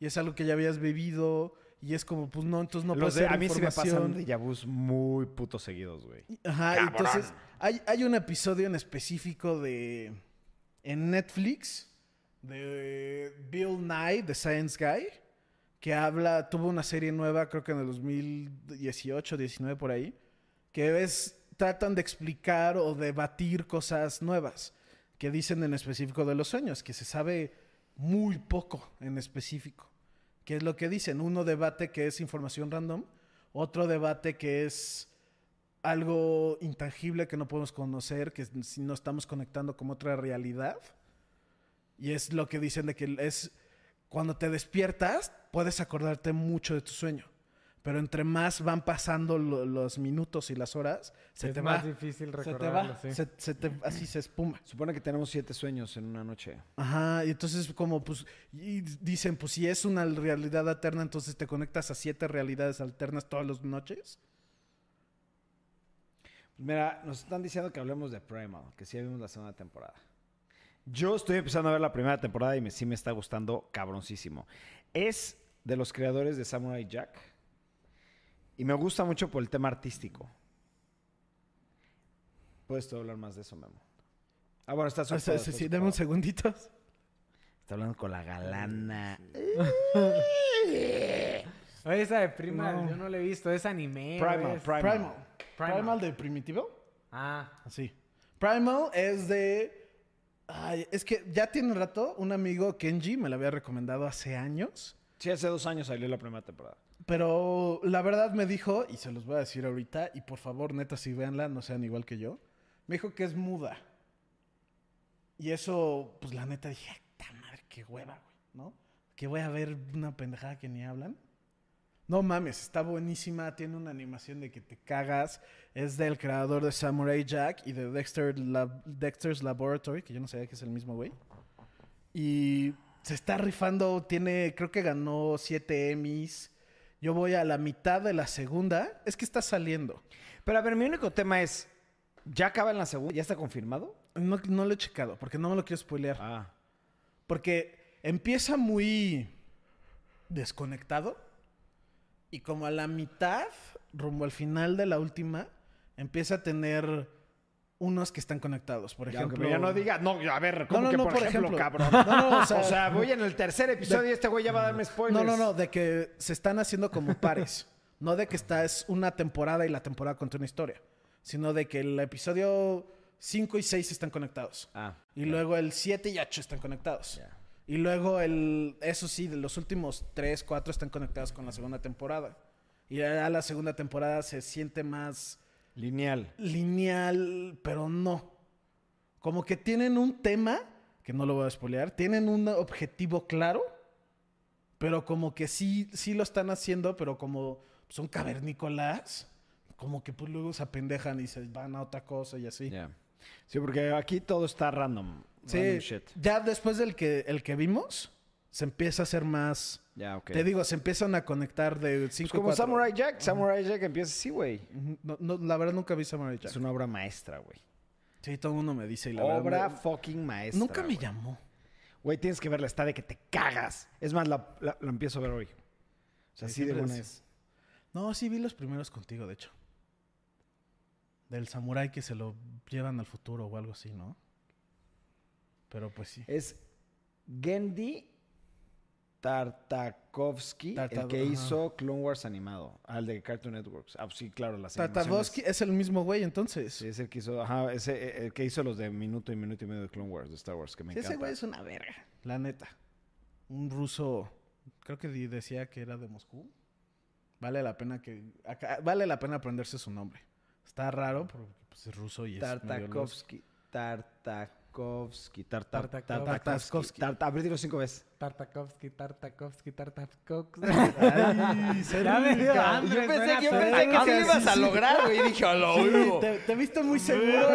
Y es algo que ya habías vivido. Y es como, pues no, entonces no puede de- ser a mí sí me información. pasan déjà vus muy putos seguidos, güey. Ajá, Cabrón. entonces hay, hay un episodio en específico de en Netflix de Bill Nye, The Science Guy, que habla, tuvo una serie nueva, creo que en el 2018, 19 por ahí, que es tratan de explicar o debatir cosas nuevas que dicen en específico de los sueños, que se sabe muy poco en específico. ¿Qué es lo que dicen? Uno debate que es información random, otro debate que es algo intangible que no podemos conocer, que si no estamos conectando con otra realidad. Y es lo que dicen de que es cuando te despiertas, puedes acordarte mucho de tu sueño. Pero entre más van pasando lo- los minutos y las horas, se es te más va. difícil Se te recordarlo, va. sí. se- se te- así se espuma. Supone que tenemos siete sueños en una noche. Ajá, y entonces como pues, y dicen, pues si es una realidad alterna, entonces te conectas a siete realidades alternas todas las noches. Mira, nos están diciendo que hablemos de Primal, que sí vimos la segunda temporada. Yo estoy empezando a ver la primera temporada y me, sí me está gustando cabroncísimo. Es de los creadores de Samurai Jack. Y me gusta mucho por el tema artístico. Puedes tú hablar más de eso, Memo. Ah, bueno, estás ocupado, sí, estás sí, dame un segundito. Está hablando con la galana. Oye, esa de Primal, No. yo no la he visto. Es anime. Primal, Primal. Primal. Primal. Primal de Primitivo. Ah, Así. Primal es de... Ay, es que ya tiene un rato, un amigo, Kenji, me lo había recomendado hace años. Sí, hace dos años salió la primera temporada. Pero la verdad me dijo, y se los voy a decir ahorita, y por favor, neta, si véanla, no sean igual que yo. Me dijo que es muda. Y eso, pues la neta dije, ¡ta madre, qué hueva, güey! ¿No? Que voy a ver una pendejada que ni hablan. No mames, está buenísima, tiene una animación de que te cagas. Es del creador de Samurai Jack y de Dexter Lab- Dexter's Laboratory, que yo no sabía que es el mismo güey. Y se está rifando, tiene, creo que ganó siete Emmys. Yo voy a la mitad de la segunda. Es que está saliendo. Pero a ver, mi único tema es, ¿ya acaba en la segunda? ¿Ya está confirmado? No, no lo he checado, porque no me lo quiero spoilear. Ah. Porque empieza muy desconectado. Y como a la mitad, rumbo al final de la última, empieza a tener unos que están conectados. Por ejemplo. ya no diga, no, a ver, ¿cómo no, que no, por, por ejemplo, ejemplo. cabrón? No, no, o sea, O sea, voy en el tercer episodio y este güey ya va a darme spoilers. No, no, no, de que se están haciendo como pares. no de que está es una temporada y la temporada contra una historia. Sino de que el episodio 5 y 6 están conectados. Ah. Y luego el 7 y 8 están conectados. Ya. Y luego el, eso sí, de los últimos 3, 4 están conectados con la segunda temporada. Y ya la segunda temporada se siente más Lineal. lineal, pero no. Como que tienen un tema, que no lo voy a spoilear, tienen un objetivo claro, pero como que sí, sí lo están haciendo, pero como son cavernícolas, como que pues luego se apendejan y se van a otra cosa y así. Ya. Sí, porque aquí todo está random. Sí, shit. ya después del que, el que vimos, se empieza a hacer más... Ya, ok. Te digo, se empiezan a conectar de Pues 5 como Samurai Jack. Samurai Jack empieza así, güey. No, no, la verdad nunca vi Samurai Jack. Es una obra maestra, güey. Sí, todo el mundo me dice y la Obra verdad... fucking maestra. Nunca me llamó. Güey, tienes que verla. Está de que te cagas. Es más, la, la- la empiezo a ver hoy. O sea, Sí, de buena es. No, sí vi los primeros contigo, de hecho. Del samurái que se lo llevan al futuro o algo así, ¿no? Pero pues sí. Es Gendy Tartakovsky, el que ajá. hizo Clone Wars animado. Al de Cartoon Networks. Ah, sí, claro, las Tartakovsky es el mismo güey, entonces. Sí, es el que hizo, ajá, ese, eh, el que hizo los de minuto y minuto y medio de Clone Wars, de Star Wars, que me Sí, ese encanta. güey es una verga, la neta. Un ruso, creo que decía que era de Moscú. Vale la pena que acá- vale la pena aprenderse su nombre. Está raro porque pues, es ruso y es medio Tartakovsky, Tartakovsky, Tarta- Tartakovsky. Tartakovsky. Dilo cinco veces. Tartakovsky, Tartakovsky, Tartakovsky. Ay, Ya me dio cerca. hambre, Yo pensé yo pensé que ibas a lograr, güey. Y dije, a lo Sí, te, te viste muy seguro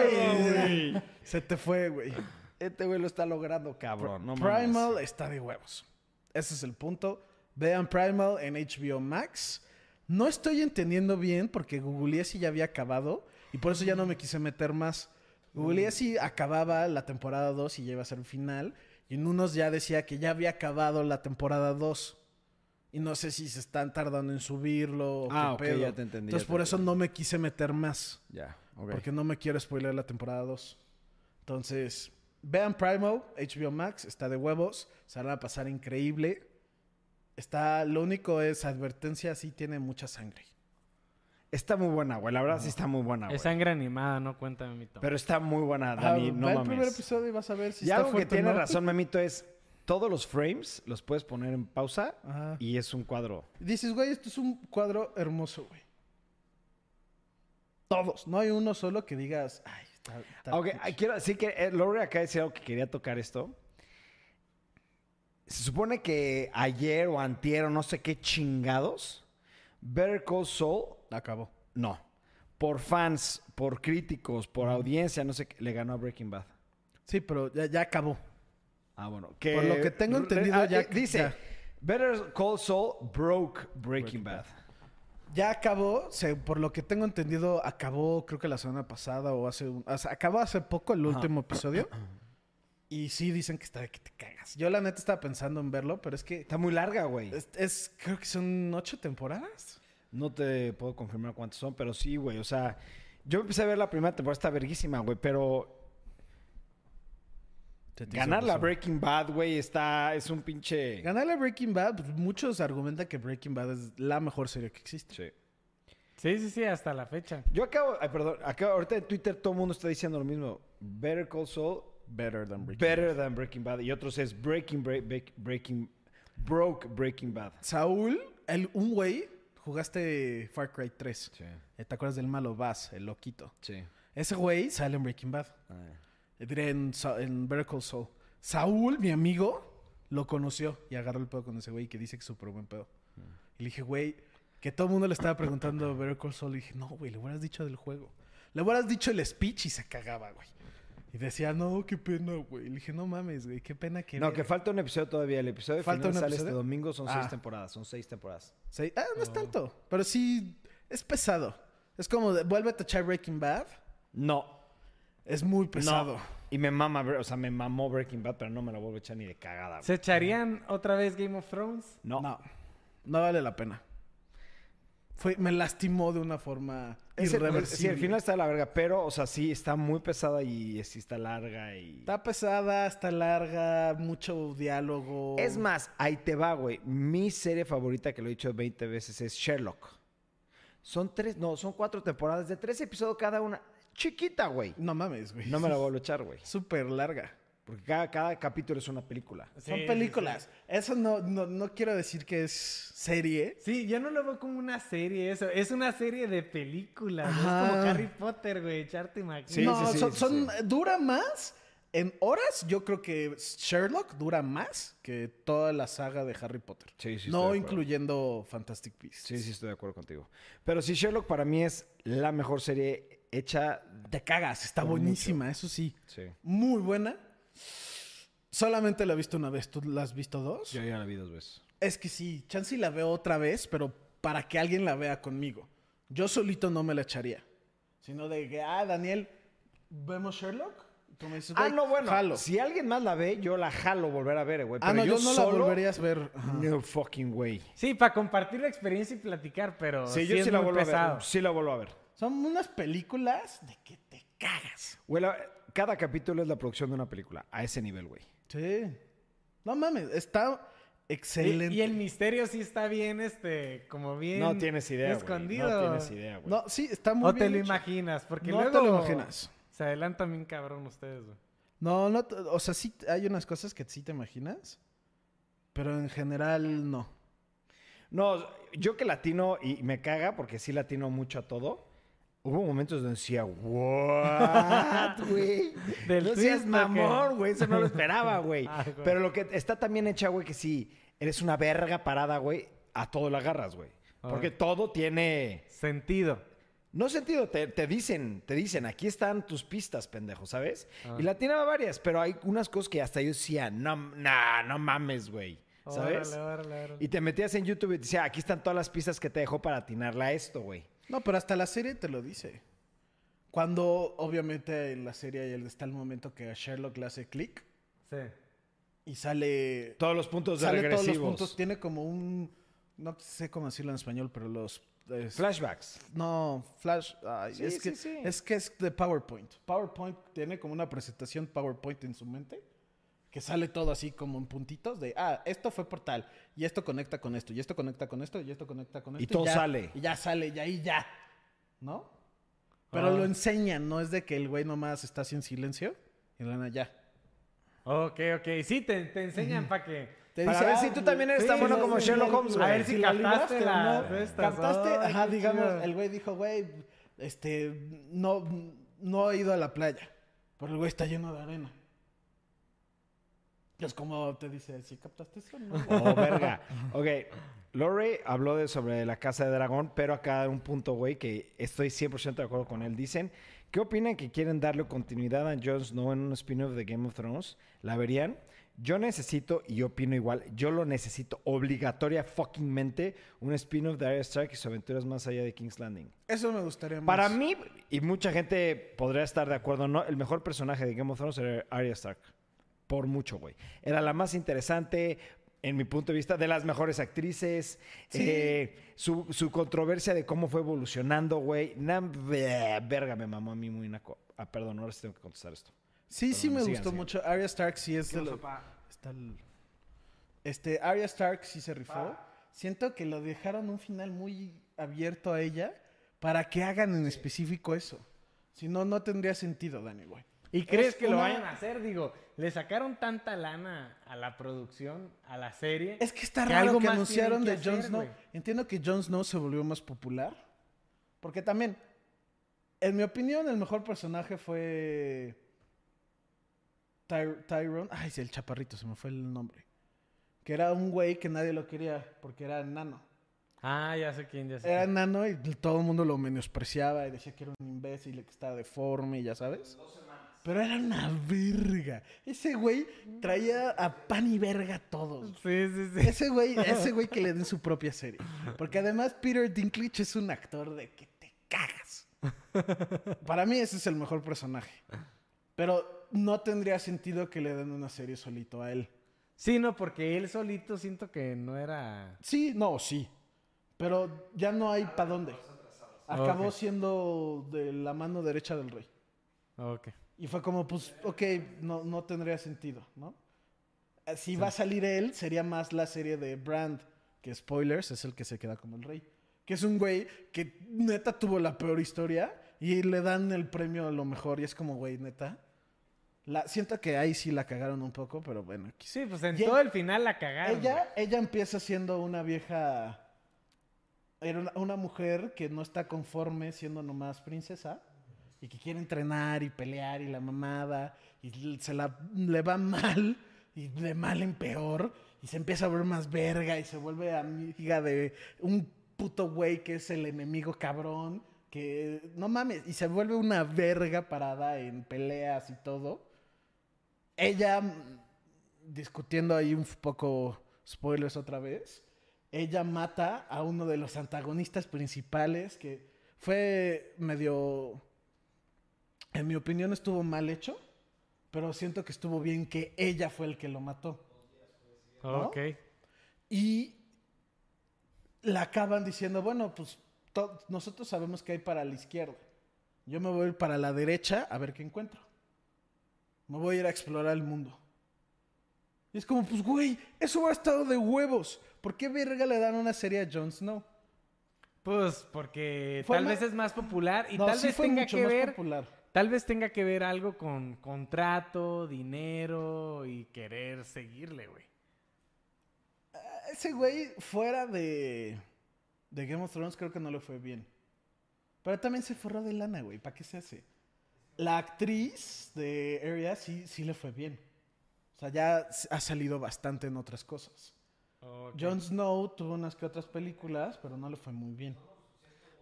y se te fue, güey. Este güey lo está logrando, cabrón. No mames. Primal está de huevos. Ese es el punto. Vean Primal en HBO Max. No estoy entendiendo bien porque googleé si ya había acabado y por eso ya no me quise meter más. Googleé si acababa la temporada 2 y ya iba a ser el final. Y en unos ya decía que ya había acabado la temporada 2. Y no sé si se están tardando en subirlo o Ah, qué ok, pedo. ya te entendí, Entonces te por eso no me quise meter más. Ya, ok. Porque no me quiero spoiler la temporada 2. Entonces, vean Primal, HBO Max, está de huevos, se van a pasar increíble. Está, lo único es advertencia, sí tiene mucha sangre. Está muy buena, güey. La verdad sí está muy buena, güey. Es sangre animada, no cuenta, Memito. Pero está muy buena, Ah, Dani. no ve el mames. primer episodio y vas a ver si y está algo que tiene no. razón, Memito, es todos los frames los puedes poner en pausa Ajá. y es un cuadro. Dices, güey, esto es un cuadro hermoso, güey. Todos. No hay uno solo que digas, ay, está. está Ok, pinche". ah, quiero decir que eh, Lore acá decía algo que quería tocar esto. Se supone que ayer o antier o no sé qué chingados, Better Call Saul, Acabó. no, por fans, por críticos, por audiencia, no sé qué, le ganó a Breaking Bad. Sí, pero ya, ya acabó. Ah, bueno. Por lo que tengo entendido, ah, ya- eh, Dice, ya. Better Call Saul broke Breaking, Bad. Ya acabó, se- por lo que tengo entendido, acabó creo que la semana pasada o hace un... o sea, acabó hace poco el último episodio. Y sí dicen que está de que te cagas. Yo la neta estaba pensando en verlo, pero es que Está muy larga, güey. es, es- creo que son ocho temporadas. No te puedo confirmar cuántos son, pero sí, güey. O sea, yo empecé a ver la primera temporada, está verguísima, güey. Pero ganar la Breaking Bad, güey, está... Es un pinche... Ganarle a Breaking Bad, pues, muchos argumentan que Breaking Bad es la mejor serie que existe. Sí. Sí, sí, sí, hasta la fecha. Yo acabo... Ay, perdón. Acá, ahorita en Twitter todo el mundo está diciendo lo mismo. Better Call Saul, Better than Breaking better than Breaking Bad. Y otros es Breaking... Break- break- breaking broke Breaking Bad. Saúl, el, un güey, jugaste Far Cry 3. Sí. Eh, ¿Te acuerdas del malo Bass, el loquito? Sí. Ese güey sale en Breaking Bad. Eh, diré en, en Better Call Saul. Saúl, mi amigo, lo conoció y agarró el pedo con ese güey que dice que es súper buen pedo. Y le dije, güey, que todo el mundo le estaba preguntando Better Call Saul. Y dije, no, güey, le hubieras dicho del juego. Le hubieras dicho el speech y se cagaba, güey. Y decía, no, qué pena, güey. Le dije, no mames, güey, qué pena que... No, ver". que falta un episodio todavía. El episodio ¿Falta final un sale este domingo. Son Ah. seis temporadas. Son seis temporadas. Sí, Ah, no es tanto. Pero sí, es pesado. Es como, de, vuelve a echar Breaking Bad. No. Es muy pesado. No. Y me mama, o sea, me mamó Breaking Bad, pero no me lo vuelvo a echar ni de cagada. güey. ¿Se echarían otra vez Game of Thrones? No. No, no vale la pena. Fue, me lastimó de una forma Es el- irreversible. sí, al final está de la verga, pero, o sea, sí está muy pesada y sí está larga y... Está pesada, está larga, mucho diálogo. Es más, ahí te va, güey. Mi serie favorita, que lo he dicho 20 veces, es Sherlock. Son tres, no, son cuatro temporadas de tres episodios cada una. Chiquita, güey. No mames, güey. No me la vuelvo a echar, güey. Súper larga. Porque cada, cada capítulo es una película. Son Sí, sí, películas. Eso no, no, no quiero decir que es serie. Sí, yo no lo veo como una serie eso. Es una serie de películas. ¿no? Ajá. Es como Harry Potter, güey. Imagínate. Sí, no, sí, sí, son, sí, son- sí. dura más. En horas, yo creo que Sherlock dura más que toda la saga de Harry Potter. Sí, sí, no incluyendo Fantastic Beasts. Sí, sí, estoy de acuerdo contigo. Pero sí, Sherlock para mí es la mejor serie hecha... Te cagas, está buenísima, eso sí. Sí. Muy buena. Solamente la he visto una vez. ¿Tú la has visto dos? Yo ya la vi dos veces. Es que sí, chance y la veo otra vez, pero para que alguien la vea conmigo. Yo solito no me la echaría. Sino de que, ah, Daniel, ¿vemos Sherlock? Tú me dices, Ah, "Güey, no, bueno. jalo". Si alguien más la ve, yo la jalo volver a ver, güey. Ah, no, yo, no la solo, volverías a ver. Ajá. No fucking way. Sí, para compartir la experiencia y platicar, pero Sí, sí, yo es sí la vuelvo a pesado. ver. Sí la vuelvo a ver. Son unas películas de que te cagas. Güey, la- cada capítulo es la producción de una película. A ese nivel, güey. Sí. No mames, está excelente. y el misterio sí está bien, este, como bien No tienes idea, güey. escondido. No tienes idea, güey. No, sí, está muy O bien te lo hecho. imaginas, porque No te luego lo imaginas. se adelantan bien cabrón ustedes, güey. No, no, te- o sea, sí hay unas cosas que sí te imaginas, pero en general no. No, yo que latino y me caga porque sí latino mucho a todo. Hubo momentos donde decía, ¿what, güey? No seas mamón, güey. Eso no lo esperaba, güey. Ah, güey. Pero lo que está también hecha, güey, que si eres una verga parada, güey, a todo la agarras, güey. Porque todo tiene... Sentido. No sentido, te, te dicen, te dicen, aquí están tus pistas, pendejo, ¿sabes? Ah. Y la tiene varias, pero hay unas cosas que hasta yo decía, no, nah, no mames, güey. ¿Sabes? Órale, órale, órale. Y te metías en YouTube y te decía, aquí están todas las pistas que te dejó para atinarla a esto, güey. No, pero hasta la serie te lo dice. Cuando, obviamente, en la serie está el momento que a Sherlock le hace clic Sí. y sale. Todos los puntos de sale todos regresivos. los puntos. Tiene como un. No sé cómo decirlo en español, pero los. es- Flashbacks. No, Flash. ay, Sí, es, sí, que, sí. es que es de PowerPoint. PowerPoint tiene como una presentación PowerPoint en su mente. Que sale todo así como en puntitos de, ah, esto fue por tal, y esto conecta con esto, y esto conecta con esto, y esto conecta con Y esto. todo ya- sale. Y ya sale, y ahí ya. ¿No? Pero Ah. lo enseñan, no es de que el güey nomás está así en silencio y la nada ya. Ok, ok. Sí, te, te enseñan para que... Te Para ver si tú también eres sí, tan bueno sí, como sí, Sherlock Holmes, a güey. ver si la captaste no. estas. Captaste, ajá, digamos, chido. el güey dijo, güey, este, no, no he ido a la playa, pero el güey está lleno de arena. Es como te dice, ¿sí captaste eso? No. Oh, verga. Ok, Lorray habló de, sobre la Casa de Dragón, pero acá hay un punto, güey, que estoy 100% de acuerdo con él. Dicen, ¿qué opinan que quieren darle continuidad a Jon Snow en un spin-off de Game of Thrones? ¿La verían? Yo necesito, y yo opino igual, yo lo necesito obligatoria fuckingmente, un spin-off de Arya Stark y sus aventuras más allá de King's Landing. Eso me gustaría más. Para mí, y mucha gente podría estar de acuerdo, no, el mejor personaje de Game of Thrones era Arya Stark. Por mucho, güey. Era la más interesante, en mi punto de vista, de las mejores actrices. Eh, su, su controversia de cómo fue evolucionando, güey. Verga, me mamó a mí muy naco. Ah, perdón, ahora sí tengo que contestar esto. Sí, sí me sigan, gustó sigan. mucho. Arya Stark sí es de lo... Está el- Este, Arya Stark sí se rifó. Siento que lo dejaron un final muy abierto a ella para que hagan en específico eso. Si no, no tendría sentido, Dani, güey. ¿Y crees Es que lo vayan a hacer? Digo, le sacaron tanta lana a la producción, a la serie. Es que está Que raro algo que anunciaron de Jon Snow. Entiendo que Jon Snow se volvió más popular. Porque también, en mi opinión, el mejor personaje fue Ty- Tyrone. Ay, sí, el chaparrito, se me fue el nombre. Que era un güey que nadie lo quería porque era enano. Ah, ya sé quién, ya sé. Era enano y todo el mundo lo menospreciaba y decía que era un imbécil y que estaba deforme, ya sabes. Pero era una verga. Ese güey traía a pan y verga a todos. Sí, sí, sí. Ese güey, ese güey que le den su propia serie. Porque además Peter Dinklage es un actor de que te cagas. Para mí ese es el mejor personaje. Pero no tendría sentido que le den una serie solito a él. Sí, no, porque él solito siento que no era... Sí, no, sí. Pero ya no hay para dónde. Acabó siendo de la mano derecha del rey. Ok. Y fue como, pues, ok, no, no tendría sentido, ¿no? Eh, Si va a salir él, sería más la serie de Brand, que spoilers, es el que se queda como el rey. Que es un güey que neta tuvo la peor historia y le dan el premio a lo mejor y es como, güey, neta. La, siento que ahí sí la cagaron un poco, pero bueno. aquí sí. Pues en Y todo él- el final la cagaron. Ella, ella empieza siendo una vieja. Era una, una mujer que no está conforme siendo nomás princesa y que quiere entrenar y pelear y la mamada y se la le va mal y de mal en peor y se empieza a ver más verga y se vuelve amiga de un puto güey que es el enemigo cabrón que no mames y se vuelve una verga parada en peleas y todo. Ella, mm, discutiendo ahí un poco spoilers otra vez, ella mata a uno de los antagonistas principales que fue medio, en mi opinión estuvo mal hecho, pero siento que estuvo bien que ella fue el que lo mató. ¿no? Ok. Y la acaban diciendo, bueno, pues nosotros sabemos que hay para la izquierda. Yo me voy a ir para la derecha a ver qué encuentro. Me voy a ir a explorar el mundo. Y es como, pues, güey, eso ha estado de huevos. ¿Por qué verga le dan una serie a Jon Snow? Pues porque Fue tal vez es más popular y No, tal sí vez tenga mucho que más ver... popular. Tal vez tenga que ver algo con contrato, dinero y querer seguirle, güey. Ese güey, fuera de, de Game of Thrones, creo que no le fue bien. Pero también se forró de lana, güey. ¿Para qué se hace? La actriz de Arya sí, sí le fue bien. O sea, ya ha salido bastante en otras cosas. Jon Snow tuvo unas que otras películas, pero no le fue muy bien.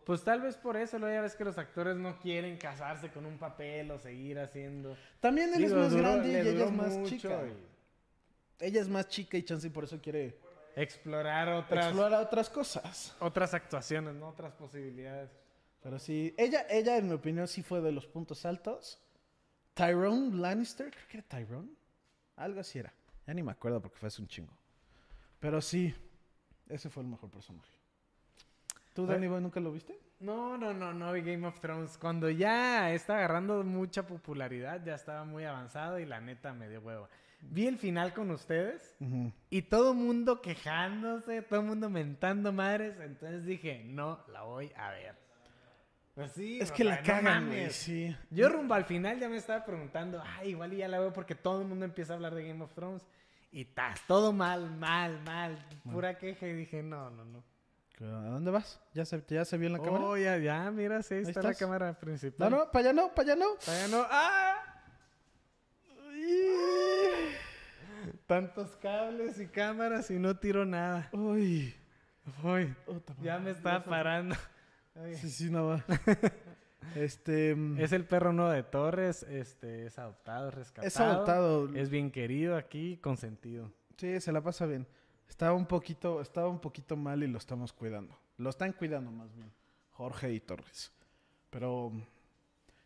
Pues tal vez por eso, ¿no? ya ves que los actores no quieren casarse con un papel o seguir haciendo. También él Digo, es más duró- grande y ella es más chica. y Ella es más chica y chance por eso quiere Explorar otras, explorar otras cosas. otras actuaciones, ¿no? Otras posibilidades. Pero sí, ella, ella en mi opinión sí fue de los puntos altos. Tyrone Lannister, creo que era Tyrone. Algo así era. Ya ni me acuerdo porque fue hace un chingo. Pero sí, ese fue el mejor personaje. ¿Tú, Danny Boy, nunca lo viste? No, no, no, no vi Game of Thrones. Cuando ya está agarrando mucha popularidad, ya estaba muy avanzado y la neta me dio huevo. Vi el final con ustedes y todo mundo quejándose, todo mundo mentando madres. Entonces dije, no, la voy a ver. Pues sí, Es que la no cagan, güey, sí. Yo rumbo al final ya me estaba preguntando, ay, igual y ya la veo porque todo el mundo empieza a hablar de Game of Thrones. Y tas, todo mal, mal, mal. Pura queja. Y dije, no, no, no. ¿A dónde vas? ¿Ya se, ya se vio en la cámara? Oh, ya, ya, mira, sí, está la cámara No, principal. no, para allá no, para allá no. Todavía no. ¡Ah! Tantos cables y cámaras y no tiro nada. Uy. Uy, ya me estaba parando. Ay. Sí, sí, no va. este. mm, Es el perro nuevo de Torres, este, es adoptado, es rescatado. Es adoptado. Es bien querido aquí, consentido. Sí, se la pasa bien. Estaba un poquito, estaba un poquito mal y lo estamos cuidando. Lo están cuidando más bien. Jorge y Torres. Pero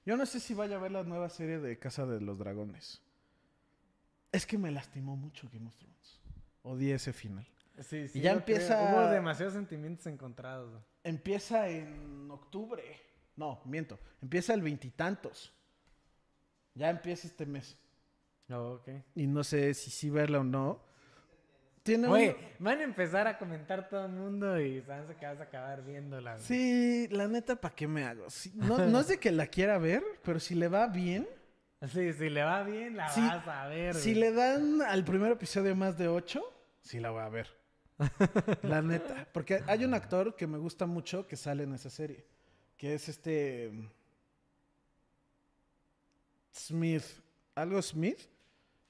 yo no sé si vaya a ver la nueva serie de Casa de los Dragones. Es que me lastimó mucho Game of Thrones. Odié ese final. Sí, sí. Y ya creo. empieza- Hubo demasiados sentimientos encontrados. Empieza en octubre. No, miento. Empieza el veintitantos. Ya empieza este mes. Oh, ok. Y no sé si sí verla o no. Tiene un- van a empezar a comentar todo el mundo y sabes que vas a acabar viéndola. güey. Sí, la neta, ¿para qué me hago? Sí, no, no es de que la quiera ver, pero si le va bien, Sí, si le va bien, la Sí, vas a ver. si güey. le dan al primer episodio más de 8, sí la voy a ver. La neta. Porque hay un actor que me gusta mucho que sale en esa serie. Que es este. Smith. Algo Smith.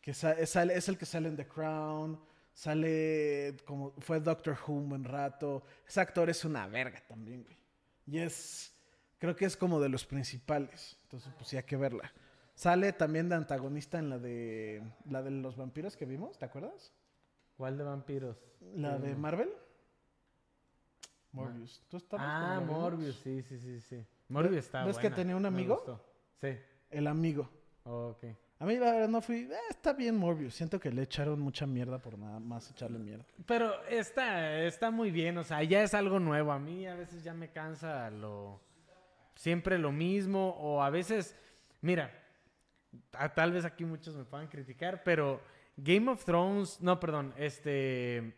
Que sale, es el que sale en The Crown. Sale como. Fue Doctor Who un buen rato. Ese actor es una verga también, güey. Y es. Creo que es como de los principales. Entonces, pues sí hay que verla. Sale también de antagonista en la de. La de los vampiros que vimos, ¿te acuerdas? ¿Cuál de vampiros? La de Mm. Marvel. Morbius. ¿Tú estabas Ah? Morbius, sí, sí, sí, sí. Morbius está ¿Ves que buena, tenía un amigo? Sí. El amigo. Oh, ok. A mí la verdad no fui. "Eh, está bien Morbius. Siento que le echaron mucha mierda por nada más echarle mierda. Pero está, está muy bien, o sea, ya es algo nuevo. A mí a veces ya me cansa lo siempre lo mismo o a veces, mira, tal vez aquí muchos me puedan criticar, pero Game of Thrones, no, perdón, este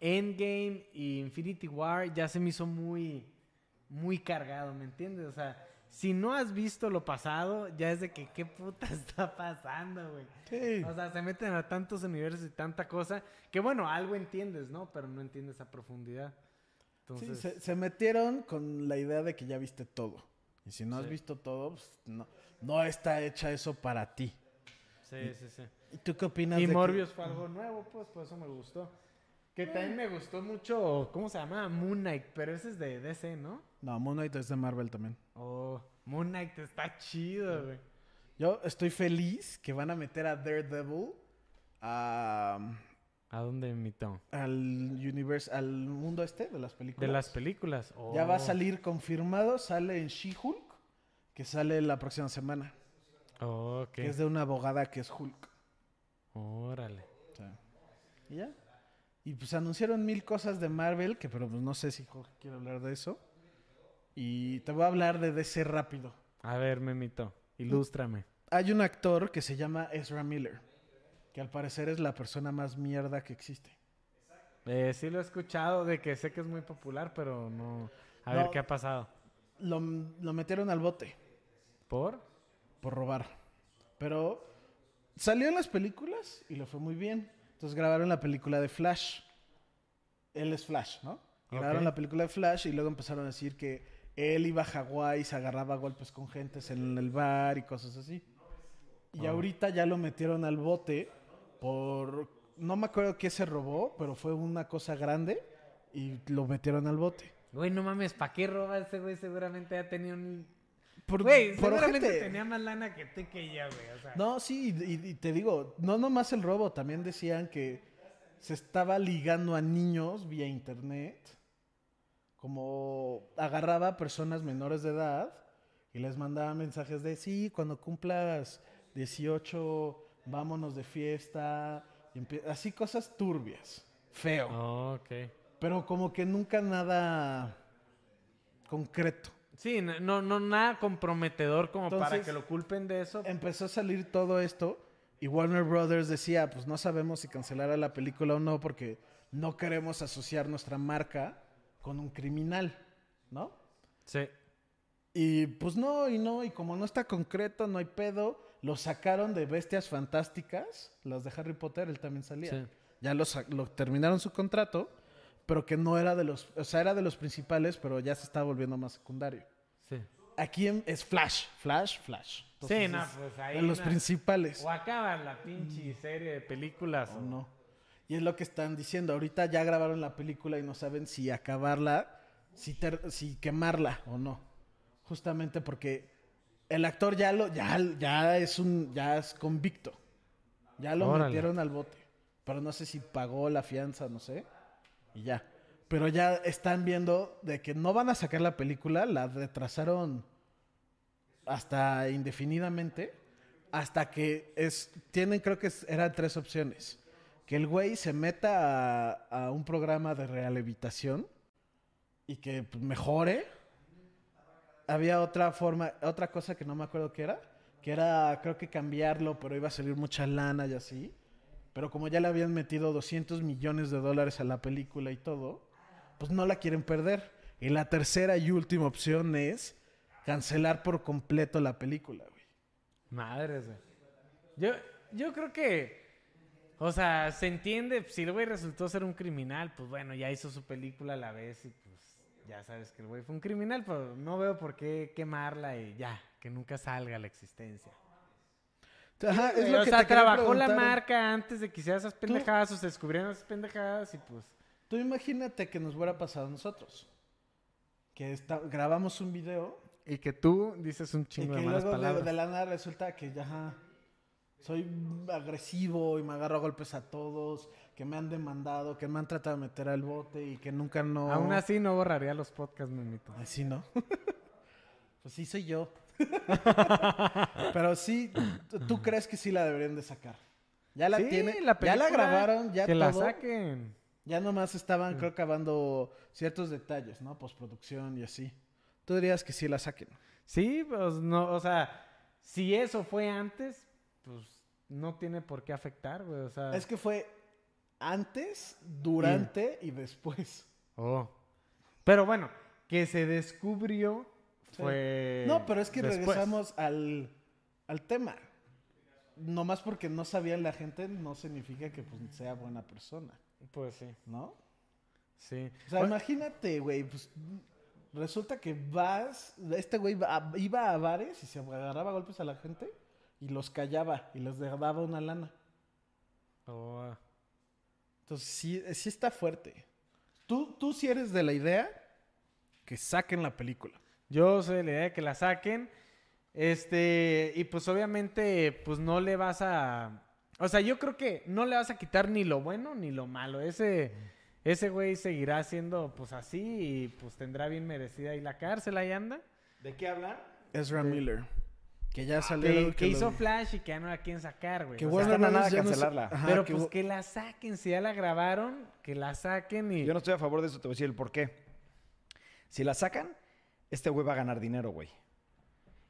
Endgame y Infinity War ya se me hizo muy muy cargado, ¿me entiendes? O sea, si no has visto lo pasado, ya es de que qué puta está pasando, güey. Sí. O sea, se meten a tantos universos y tanta cosa que, bueno, algo entiendes, ¿no? Pero no entiendes a profundidad. Sí, se, se metieron con la idea de que ya viste todo. Y si no has visto todo, pues no, no está hecha eso para ti. sí, sí, sí. ¿Y tú qué opinas Y de que- Morbius fue algo nuevo, pues, por eso me gustó. Que también me gustó mucho, ¿cómo se llama? Moon Knight, pero ese es de DC, ¿no? No, Moon Knight es de Marvel también. Oh, Moon Knight está chido, güey. Yo estoy feliz que van a meter a Daredevil a, ¿A dónde invitó? al universe, al mundo este de las películas. De las películas. Ya va a Oh. salir confirmado, sale en She-Hulk, que sale la próxima semana. Oh, ok. Que es de una abogada que es Hulk. Órale. ¿Y ya? Y pues anunciaron mil cosas de Marvel, que pero pues no sé si Jorge quiere hablar de eso. Y te voy a hablar de DC rápido. A ver, Memito, ilústrame. Hay un actor que se llama Ezra Miller, que al parecer es la persona más mierda que existe. Eh, sí lo he escuchado, de que sé que es muy popular, pero no... A No. ver, ¿qué ha pasado? Lo, lo metieron al bote ¿Por? por robar. Pero salió en las películas y le fue muy bien. Entonces grabaron la película de Flash. Él es Flash, ¿no? Grabaron la película de Flash y luego empezaron a decir que él iba a Hawái se agarraba a golpes con gentes en el bar y cosas así. Y Ah. ahorita ya lo metieron al bote por... No me acuerdo qué se robó, pero fue una cosa grande y lo metieron al bote. Güey, no mames, ¿para qué roba ese güey? Seguramente ya tenía un... Por, Güey, por seguramente tenía más lana que tú que yo, güey. O sea, No, sí, y, y te digo, no nomás el robo, también decían que se estaba ligando a niños vía internet, como agarraba a personas menores de edad y les mandaba mensajes de, sí, cuando cumplas 18, vámonos de fiesta, así cosas turbias, feo, Oh, ok. pero como que nunca nada concreto. Sí, no, no, nada comprometedor como para que lo culpen de eso. empezó a salir todo esto y Warner Brothers decía, pues no sabemos si cancelar la película o no porque no queremos asociar nuestra marca con un criminal, ¿no? Sí. Y pues no, y no, y como no está concreto, no hay pedo, lo sacaron de Bestias Fantásticas, las de Harry Potter, él también salía. Sí. Ya lo, lo terminaron su contrato, pero que no era de los, o sea, era de los principales, pero ya se estaba volviendo más secundario. Sí. Aquí en- es Flash, Flash, Flash. Sí, Entonces, no, es pues ahí. de los principales. O acaba la pinche serie de películas. o no. Y es lo que están diciendo. Ahorita ya grabaron la película y no saben si acabarla, si, ter- si quemarla o no. Justamente porque el actor ya lo, ya, ya es un, ya es convicto. Ya lo Órale. metieron al bote. Pero no sé si pagó la fianza, no sé. Y ya. Pero ya están viendo de que no van a sacar la película, la retrasaron hasta indefinidamente, hasta que es, tienen creo que eran tres opciones. Que el güey se meta a, un programa de rehabilitación y que mejore. Había otra forma, otra cosa que no me acuerdo qué era, que era creo que cambiarlo, pero iba a salir mucha lana y así. Pero como ya le habían metido 200 millones de dólares a la película y todo, pues no la quieren perder. Y la tercera y última opción es cancelar por completo la película, güey. Madres, güey. Yo, yo creo que. O sea, se entiende. Si el güey resultó ser un criminal, pues bueno, ya hizo su película a la vez y pues ya sabes que el güey fue un criminal, pero no veo por qué quemarla y ya, que nunca salga a la existencia. Ajá, es lo o que sea, trabajó la marca antes de que hiciera esas pendejadas o se descubrieran esas pendejadas y pues. Tú imagínate que nos hubiera pasado a nosotros. Que está- grabamos un video Y que tú dices un y chingo que de malas luego de, palabras. de la nada resulta que ya ajá, soy agresivo y me agarro a golpes a todos, que me han demandado, que me han tratado de meter al bote y que nunca no... Aún así no borraría los podcasts, memito. Así no. pues sí soy yo. Pero sí, ¿tú- ¿tú crees que sí la deberían de sacar? Ya la Sí, tiene, la ya la grabaron, ya que la todo. saquen. Ya nomás estaban, creo, acabando ciertos detalles, ¿no? Postproducción y así. Tú dirías que sí la saquen. Sí, pues no, o sea, si eso fue antes, pues no tiene por qué afectar, güey, o sea. Es que fue antes, durante y después. Oh. Pero bueno, que se descubrió Sí. fue. no, pero es que después. regresamos al, al tema. Nomás porque no sabía la gente no significa que pues, sea buena persona, Pues sí, ¿no? sí. O sea, Bueno, imagínate, güey, pues resulta que vas, este güey iba a bares y se agarraba a golpes a la gente y los callaba y les daba una lana. oh, Entonces sí, sí está fuerte. Tú, tú sí eres de la idea que saquen la película. Yo soy de la idea de que la saquen. Este, y pues obviamente, pues no le vas a. O sea, yo creo que no le vas a quitar ni lo bueno ni lo malo. Ese, ese güey seguirá siendo pues así y pues tendrá bien merecida ahí la cárcel, ahí anda. ¿De qué hablan? Ezra Miller. Que ya salió. Que, que lo- hizo Flash y que ya no la quieren sacar, güey. Que O sea, a nada no cancelarla. Ajá, pero que pues que la saquen, si ya la grabaron, que la saquen y... Yo no estoy a favor de eso, te voy a decir el por qué. Si la sacan, este güey va a ganar dinero, güey.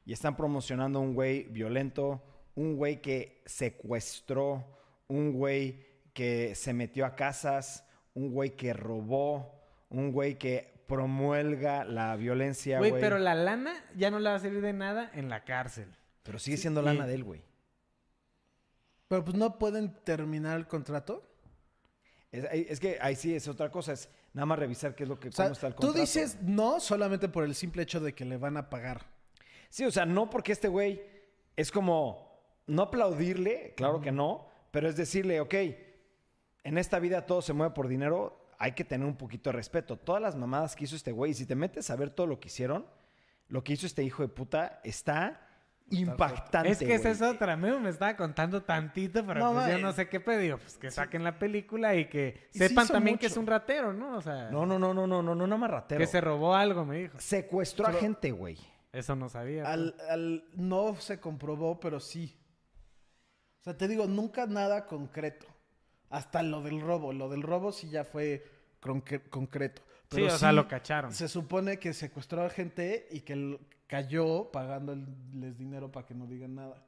Y están promocionando a un güey violento, un güey que secuestró, un güey que se metió a casas, un güey que robó, un güey que promulga la violencia, Güey, güey. pero la lana ya no le va a servir de nada en la cárcel. Pero sigue siendo y- lana de él, güey. Pero pues no pueden terminar el contrato. Es, es que ahí sí es otra cosa, es nada más revisar qué es lo que, O sea, cómo está el tú contrato. dices no solamente por el simple hecho de que le van a pagar. Sí, o sea, no porque este güey es como no aplaudirle, claro que no, pero es decirle, ok, en esta vida todo se mueve por dinero, hay que tener un poquito de respeto. Todas las mamadas que hizo este güey, y si te metes a ver todo lo que hicieron, lo que hizo este hijo de puta está impactante. es que esa es otra. Me estaba contando tantito, pero No, pues yo no eh, sé qué pedir. Pues que saquen la película y que Y sepan también que es un ratero, ¿no? O sea, No, no, no, no, no, no, no, nada más ratero. que se robó algo, me dijo. Secuestró a gente, güey. Eso no sabía. Al, al- no se comprobó, pero sí. O sea, te digo, nunca nada concreto. Hasta lo del robo. Lo del robo sí ya fue concre- concreto. sí, Pero o sea, sí lo cacharon. Se supone que secuestró a gente y que cayó pagándoles dinero para que no digan nada.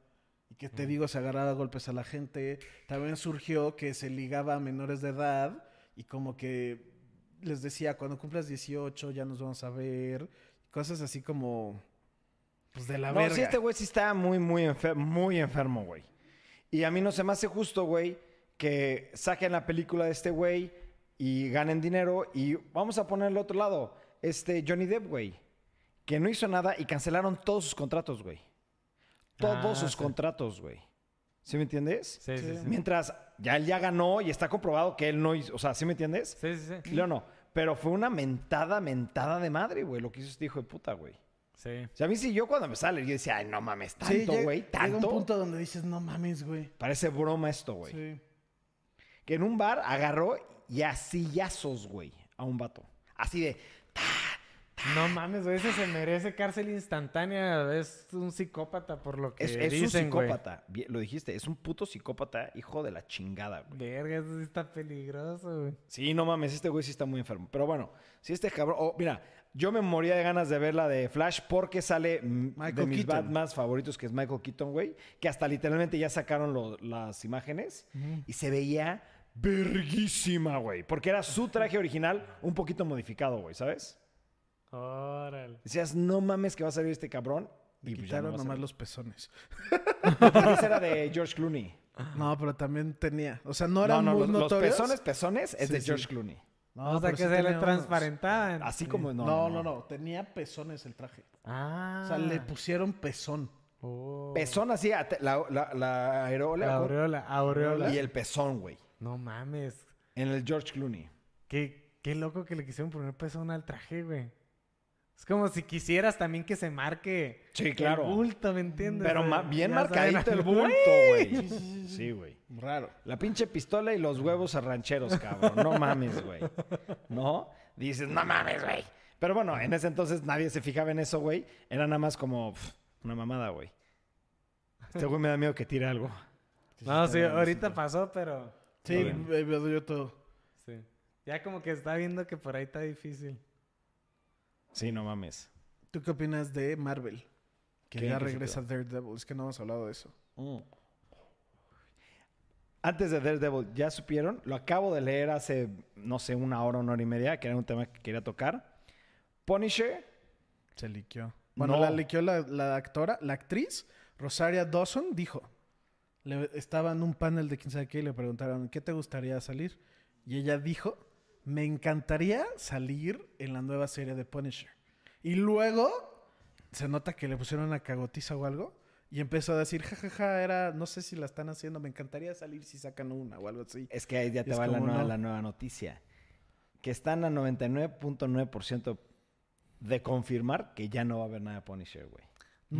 Y que te digo, se agarraba a golpes a la gente. También surgió que se ligaba a menores de edad y como que les decía, cuando cumplas 18 ya nos vamos a ver. Cosas así como Pues de la No, verga. sí, este güey sí está muy, muy, enfer- muy enfermo, güey. Y a mí no se me hace justo, güey, que saquen la película de este güey y ganen dinero. Y vamos a poner el otro lado. Este Johnny Depp, güey. Que no hizo nada y cancelaron todos sus contratos, güey. Todos Ah, sus sí. contratos, güey. ¿Sí me entiendes? Sí, sí. Mientras ya él ya ganó y está comprobado que él no hizo. O sea, ¿sí me entiendes? Sí, sí, sí. Leo no. Pero fue una mentada, mentada de madre, güey, lo que hizo este hijo de puta, güey. Sí. O sea, a mí sí, yo cuando me sale, yo decía, ay, no mames, tanto, llega- güey, Llega tanto. un punto donde dices, no mames, güey. Parece broma esto, güey. Sí. Que en un bar agarró y a sillazos, güey, a un vato. Así de, No mames, güey, ese se merece cárcel instantánea. Es un psicópata por lo que es, es dicen, un psicópata. Lo dijiste, es un puto psicópata, hijo de la chingada, güey. Verga, eso sí está peligroso, güey. Sí, no mames, este güey sí está muy enfermo. Pero bueno, si este cabrón. oh, mira, yo me moría de ganas de ver la de Flash porque sale mm, de Michael mis Keaton. Batman favoritos, que es Michael Keaton, güey. Que hasta literalmente ya sacaron lo- las imágenes y se veía verguísima, güey. Porque era su traje original un poquito modificado, güey, ¿sabes? Órale. Decías, no mames que va a salir este cabrón. Le Y pues no quitaron a nomás los pezones. Ese era de George Clooney. No, pero también tenía. O sea, no eran no, no, muy los, los notorios. pezones, pezones es Sí, de sí. George Clooney. No, o sea, que sí se le transparentaban. Así como no. No, no, no. Tenía pezones el traje. Ah. O sea, le pusieron pezón. Oh. Pezón así, la, la, La aureola, aureola. y el pezón, güey. No mames. En el George Clooney. Qué, qué loco que le quisieron poner pezón al traje, güey. Es como si quisieras también que se marque Sí, claro. el bulto, ¿me entiendes? Pero ma- bien Ya marcadito el bulto, güey. Sí, güey. Raro. La pinche pistola y los huevos rancheros, cabrón. No mames, güey. ¿No? Dices, no mames, güey. Pero bueno, en ese entonces nadie se fijaba en eso, güey. Era nada más como una mamada, güey. Este güey me da miedo que tire algo. No, sí, ahorita pasó, pero... Sí, veo yo todo. Sí. Ya como que está viendo que por ahí está difícil. Sí, no mames. ¿Tú qué opinas de Marvel? Que ¿Qué? ya ¿Qué se regresa Daredevil. Es que no hemos hablado de eso. Mm. Antes de Daredevil, ¿ya supieron? Lo acabo de leer hace, no sé, una hora, una hora y media, que era un tema que quería tocar. Punisher, Se liqueó. Bueno, No. la liqueó la, la actora, la actriz, Rosaria Dawson, dijo. Le, estaba en un panel de quién sabe qué y le preguntaron, ¿qué te gustaría salir? Y ella dijo, me encantaría salir en la nueva serie de Punisher. Y luego se nota que le pusieron una cagotiza o algo. Y empezó a decir, jajaja, era, no sé si la están haciendo, me encantaría salir si sacan una o algo así. es que ahí ya te va la nueva, no. la nueva noticia. Que están a 99.9% de confirmar que ya no va a haber nada de Punisher, güey.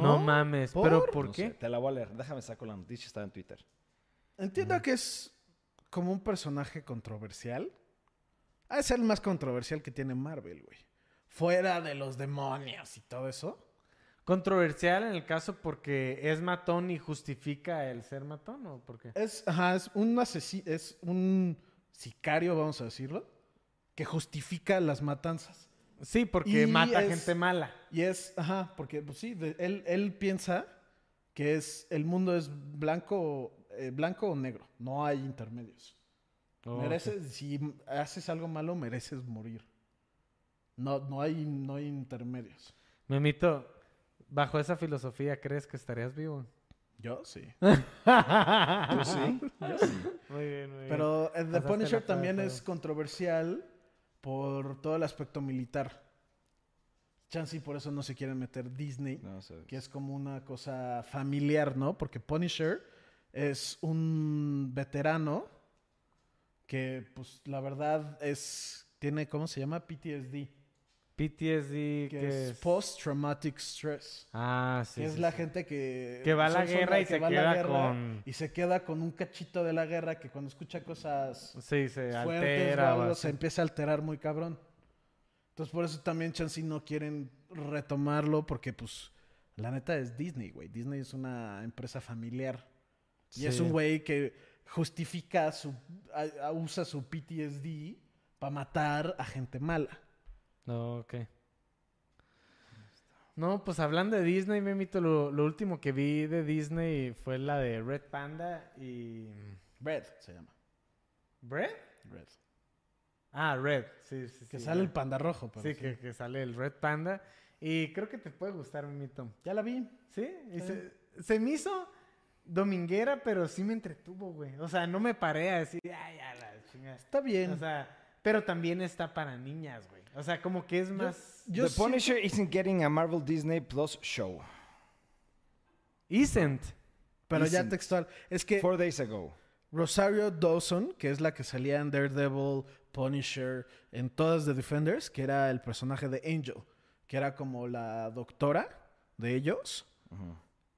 No, mames. ¿Por? ¿Pero por No qué? sé, te la voy a leer. Déjame saco la noticia, está en Twitter. Entiendo que es como un personaje controversial. Ha de ser el más controversial que tiene Marvel, güey. Fuera de los demonios y todo eso. Controversial en el caso porque es matón y justifica el ser matón, ¿o por qué? Es, ajá, es un asesino, es un sicario, vamos a decirlo, que justifica las matanzas. Sí, porque Y mata es- gente mala. Y es, ajá, porque pues sí, de- él, él piensa que es el mundo es blanco, eh, blanco o negro, no hay intermedios. Oh, mereces, si haces algo malo, mereces morir. No, no hay, no hay intermedios. Memito, bajo esa filosofía, ¿crees que estarías vivo? Yo sí. ¿Tú sí? Muy bien, muy bien. Pero eh, The Pasaste Punisher también es controversial por todo el aspecto militar. Chance y por eso no se quiere meter Disney, No que es como una cosa familiar, ¿no? Porque Punisher es un veterano que, pues, la verdad es, tiene, ¿cómo se llama? PTSD, PTSD, que que es Post-Traumatic Stress. Ah, sí. que es sí, la gente que... Que va a la guerra y que se va queda guerra con- Y se queda con un cachito de la guerra que cuando escucha cosas Sí, se fuertes altera. o algo, así. se empieza a alterar muy cabrón. Entonces por eso también Chansey no quieren retomarlo porque pues la neta es Disney, güey. Disney es una empresa familiar. Y es un güey que justifica su... a- a- usa su PTSD para matar a gente mala. No, ok. No, pues hablando de Disney, Memito, lo, lo último que vi de Disney fue la de Red Panda y... Red se llama. ¿Bread? Red. Ah, Red. Sí, sí, Que sí, sale el Red. panda rojo. pero Sí, Que, que sale el Red Panda. Y creo que te puede gustar, Mito. Ya la vi. Sí, y Sí. se, se me hizo dominguera, pero sí me entretuvo, güey. O sea, no me paré a decir, ay, ya la chingada. Está bien. O sea, pero también está para niñas, güey. O sea, como que es más... Yo The Punisher isn't getting a Marvel Disney Plus show. Isn't. pero ya textual. Es que Four days ago. Rosario Dawson, que es la que salía en Daredevil, Punisher, en todas The Defenders, que era el personaje de Angel, que era como la doctora de ellos.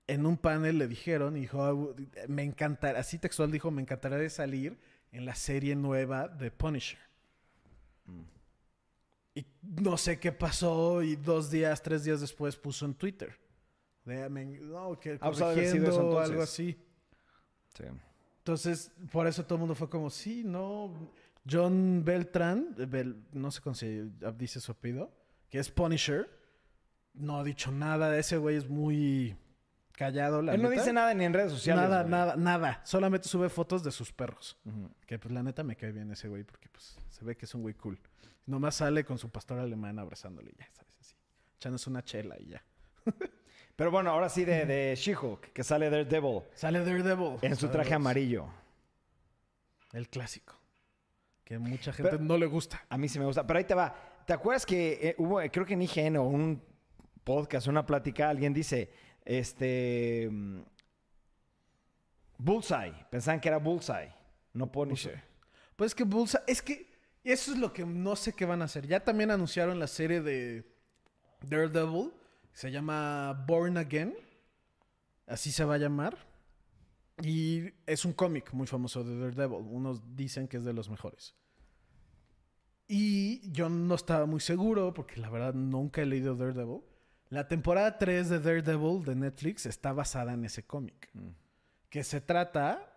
En un panel le dijeron, y dijo, "Ah, me encantará, así textual dijo, me encantaría de salir en la serie nueva de Punisher. Y no sé qué pasó y dos días, tres días después puso en Twitter. De, me- no, que Ah, pues corrigiendo o algo así. Sí. Entonces, por eso todo el mundo fue como, sí, no. John Beltrán, Bel- no sé cómo se dice su apellido, que es Punisher, no ha dicho nada. Ese güey es muy callado, la Él no dice nada ni en redes sociales. Nada, güey. nada, nada. Solamente sube fotos de sus perros. Que pues la neta me cae bien ese güey porque pues se ve que es un güey cool. Nomás sale con su pastor alemán abrazándole y ya, ¿sabes? Así. Echándose una chela y ya. Pero bueno, ahora sí de, de She-Hulk, que sale Daredevil Sale Daredevil. en su traje amarillo. El clásico. Que mucha gente Pero- no le gusta. A mí sí me gusta. Pero ahí te va. ¿Te acuerdas que eh, hubo, creo que en IGN o un podcast, una plática, alguien dice, este... mm, Bullseye. Pensaban que era Bullseye, no Punisher. Pues que Bullseye, es que eso es lo que no sé qué van a hacer. Ya también anunciaron la serie de Daredevil, se llama Born Again, así se va a llamar. Y es un cómic muy famoso de Daredevil, unos dicen que es de los mejores. Y yo no estaba muy seguro, porque la verdad nunca he leído Daredevil. La temporada 3 de Daredevil de Netflix está basada en ese cómic. Mm. Que se trata,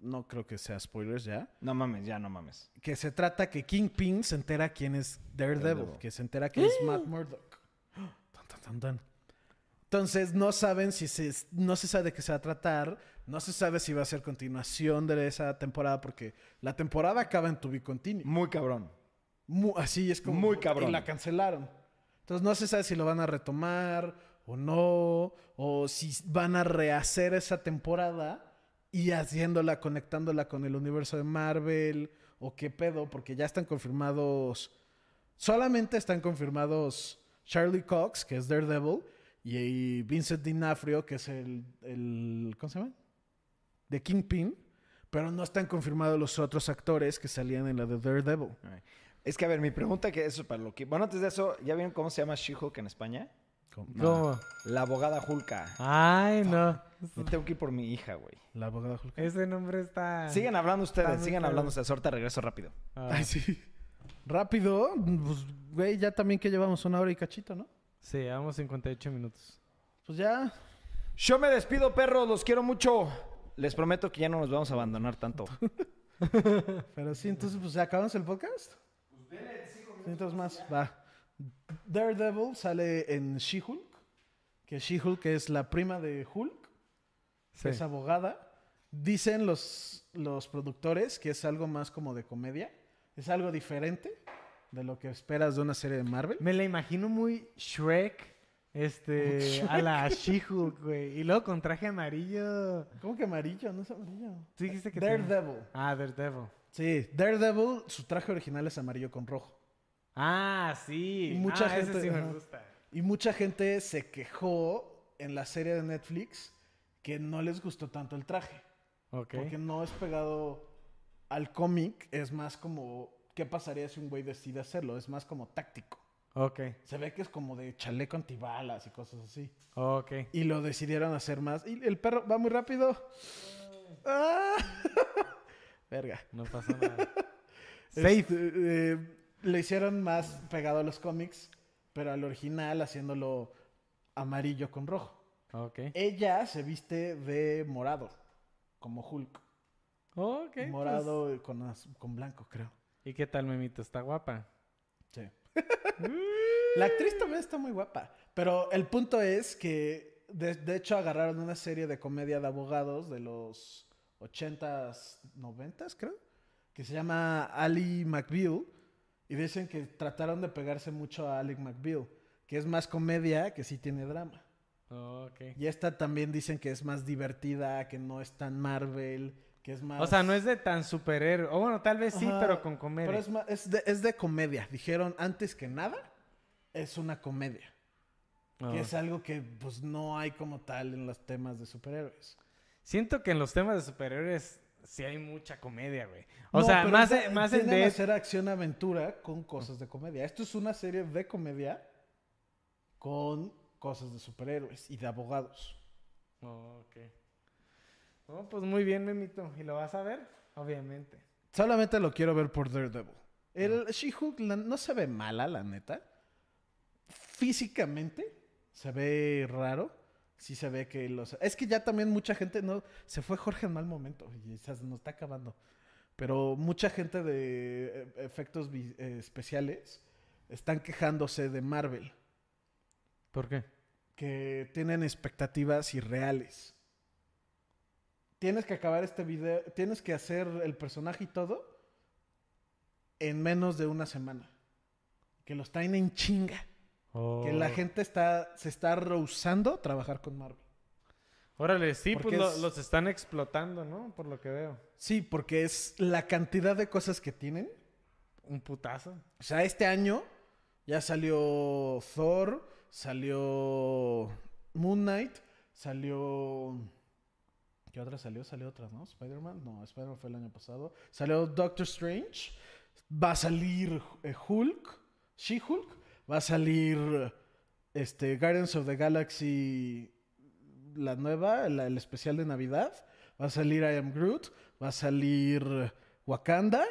no creo que sea spoilers ya, No mames, ya no mames. que se trata que Kingpin se entera quién es Daredevil, Daredevil. que se entera que es Matt Murdock. Tan, tan, tan, tan. Entonces no saben si se, no se sabe de qué se va a tratar, no se sabe si va a ser continuación de esa temporada, porque la temporada acaba en To Be Continued. Muy cabrón. Mu- así es como. Muy cabrón. Y la cancelaron. Entonces no se sabe si lo van a retomar o no, o si van a rehacer esa temporada y haciéndola, conectándola con el universo de Marvel, o qué pedo, porque ya están confirmados. Solamente están confirmados Charlie Cox, que es Daredevil, y Vincent D'Onofrio, que es el, el. ¿Cómo se llama? De Kingpin. Pero no están confirmados los otros actores que salían en la de Daredevil. Es que, a ver, mi pregunta que eso es para lo que... Bueno, antes de eso, ¿ya vieron cómo se llama She-Hulk en España? ¿Cómo? La abogada Hulka. Ay, no. Me tengo que ir por mi hija, güey. La abogada Hulk. Ese nombre está... Sigan hablando ustedes, sigan cabrón. hablando ustedes. Ahorita regreso rápido. Ah, Ay, sí. Rápido, pues, güey, ya también que llevamos una hora y cachito, ¿no? Sí, llevamos 58 minutos. Pues ya. Yo me despido, perros. Los quiero mucho. Les prometo que ya no nos vamos a abandonar tanto. Pero sí, entonces, pues, ¿acabamos el podcast? Más, va. Daredevil sale en She-Hulk, que She-Hulk es la prima de Hulk, Sí. es abogada. Dicen los, los productores que es algo más como de comedia, es algo diferente de lo que esperas de una serie de Marvel. Me la imagino muy Shrek, este, a la She-Hulk, güey. Y luego con traje amarillo. ¿Cómo que amarillo? No es amarillo. Tú dijiste que tenía- Daredevil. Ah, Daredevil. Sí, Daredevil, su traje original es amarillo con rojo. Ah, sí. Y mucha Ah, ese gente- sí me gusta. Y mucha gente se quejó en la serie de Netflix que no les gustó tanto el traje. Ok. Porque no es pegado al cómic, es más como, ¿qué pasaría si un güey decide hacerlo? Es más como táctico. Ok. Se ve que es como de chaleco antibalas y cosas así. Ok. Y lo decidieron hacer más. Y el perro va muy rápido. ¡Ah! Verga. No pasa nada. Safe. Este, eh, le hicieron más pegado a los cómics, pero al original haciéndolo amarillo con rojo. Ok. Ella se viste de morado, como Hulk. Ok. pues. morado con, con blanco, creo. ¿Y qué tal, Memito? ¿Está guapa? Sí. La actriz también está muy guapa. Pero el punto es que, de, de hecho, agarraron una serie de comedia de abogados de los 80s, 90s, creo. que se llama Ali McBeal. Y dicen que trataron de pegarse mucho a Alec McBeal, que es más comedia que sí tiene drama. Oh, ok. Y esta también dicen que es más divertida, que no es tan Marvel, que es más... O sea, no es de tan superhéroe. O bueno, tal vez sí, Ajá, pero con comedia. Pero es, ma- es de, es de comedia. Dijeron, antes que nada, es una comedia. Oh. Que es algo que pues no hay como tal en los temas de superhéroes. Siento que en los temas de superhéroes sí hay mucha comedia, güey. O No, sea, más, de- más en Dead- hacer acción-aventura con cosas de comedia. Esto es una serie de comedia con cosas de superhéroes y de abogados. Oh, ok. Oh, pues muy bien, Memito. ¿Y lo vas a ver? Obviamente. Solamente lo quiero ver por Daredevil. El She-Hulk no se ve mala, la neta. Físicamente se ve raro. Sí se ve que los... Es que ya también mucha gente no... Se fue Jorge en mal momento y se nos está acabando. Pero mucha gente de eh, efectos eh, especiales están quejándose de Marvel. ¿Por qué? que tienen expectativas irreales. Tienes que acabar este video, tienes que hacer el personaje y todo en menos de una semana. Que los traen en chinga. Que la Oh. gente está, se está rehusando a trabajar con Marvel. Órale, sí, Porque pues lo- es- los están explotando, ¿no? Por lo que veo. Sí, porque es la cantidad de cosas que tienen. Un putazo. O sea, este año ya salió Thor, salió Moon Knight, salió... ¿Qué otra salió? Salió otra, ¿no? Spider-Man. No, Spider-Man fue el año pasado. Salió Doctor Strange. Va a salir eh, Hulk, She-Hulk. Va a salir este, Guardians of the Galaxy, la nueva, la- el especial de Navidad. Va a salir I Am Groot. Va a salir Wakanda.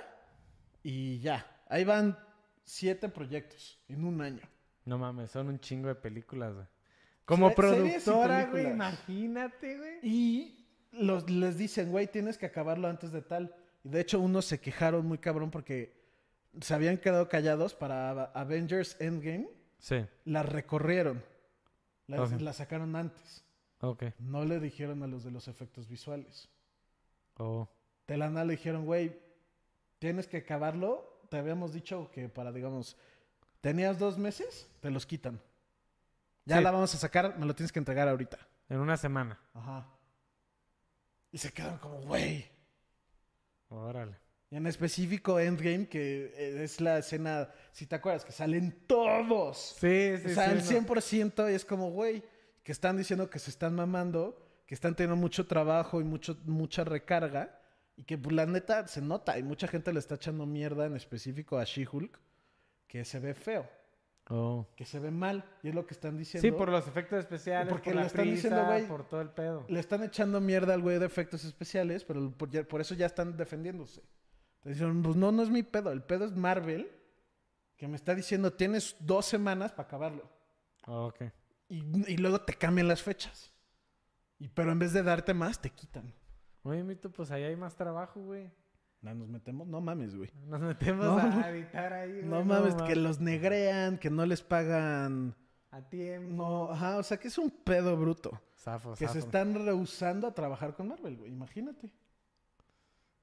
Y ya. Ahí van siete proyectos en un año. No mames, son un chingo de películas, güey. Como Se- productora, güey, imagínate, güey. Y los, les dicen, güey, tienes que acabarlo antes de tal. Y de hecho, unos se quejaron muy cabrón porque se habían quedado callados para Avengers Endgame. Sí, La recorrieron. La, sacaron antes. ok. No le dijeron a los de los efectos visuales. Oh. De la nada le dijeron, güey, tienes que acabarlo. Te habíamos dicho que para, digamos, tenías dos meses, te los quitan. Ya Sí. la vamos a sacar, me lo tienes que entregar ahorita. En una semana. Ajá. Y se quedan como, güey. Órale. En específico Endgame, que eh, es la escena, si te acuerdas, que salen todos. Sí, sí, o sea, sí. al no. 100% y es como, güey, que están diciendo que se están mamando, que están teniendo mucho trabajo y mucho, mucha recarga. Y que pues, la neta se nota. Y mucha gente le está echando mierda en específico a She-Hulk, que se ve feo, Oh. que se ve mal. Y es lo que están diciendo. Sí, por los efectos especiales, Porque por le la están diciendo, güey, por todo el pedo. Le están echando mierda al güey de efectos especiales, pero por eso ya están defendiéndose. Entonces dijeron, pues no, no es mi pedo. El pedo es Marvel, que me está diciendo, tienes dos semanas para acabarlo. Oh, ok. Y, y luego te cambian las fechas. Y, pero en vez de darte más, te quitan. Oye, Mito, pues ahí hay más trabajo, güey. No, nos metemos, no mames, güey. Nos metemos No. a editar ahí, güey. No mames, que los negrean, que no les pagan. A tiempo. No, ajá, o sea que es un pedo bruto. Zafo, Que se están rehusando a trabajar con Marvel, güey. Imagínate.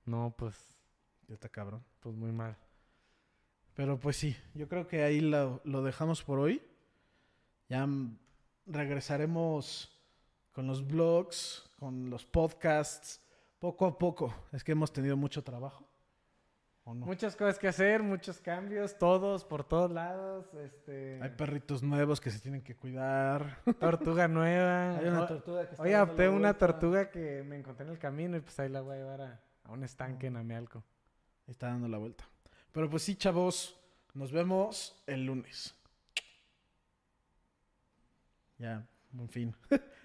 No, pues, está cabrón. pues muy mal. Pero pues sí, yo creo que ahí lo, lo dejamos por hoy. Ya regresaremos con los blogs, con los podcasts, poco a poco. Es que hemos tenido mucho trabajo. ¿O no? Muchas cosas que hacer, muchos cambios, todos, por todos lados. Este. Hay perritos nuevos que se tienen que cuidar. tortuga nueva. Hay una tortuga que está Oye, adopté una tortuga que me encontré en el camino y pues ahí la voy a llevar a, a un estanque en Amealco. Está dando la vuelta. Pero pues sí, chavos, nos vemos el lunes. Ya, en fin.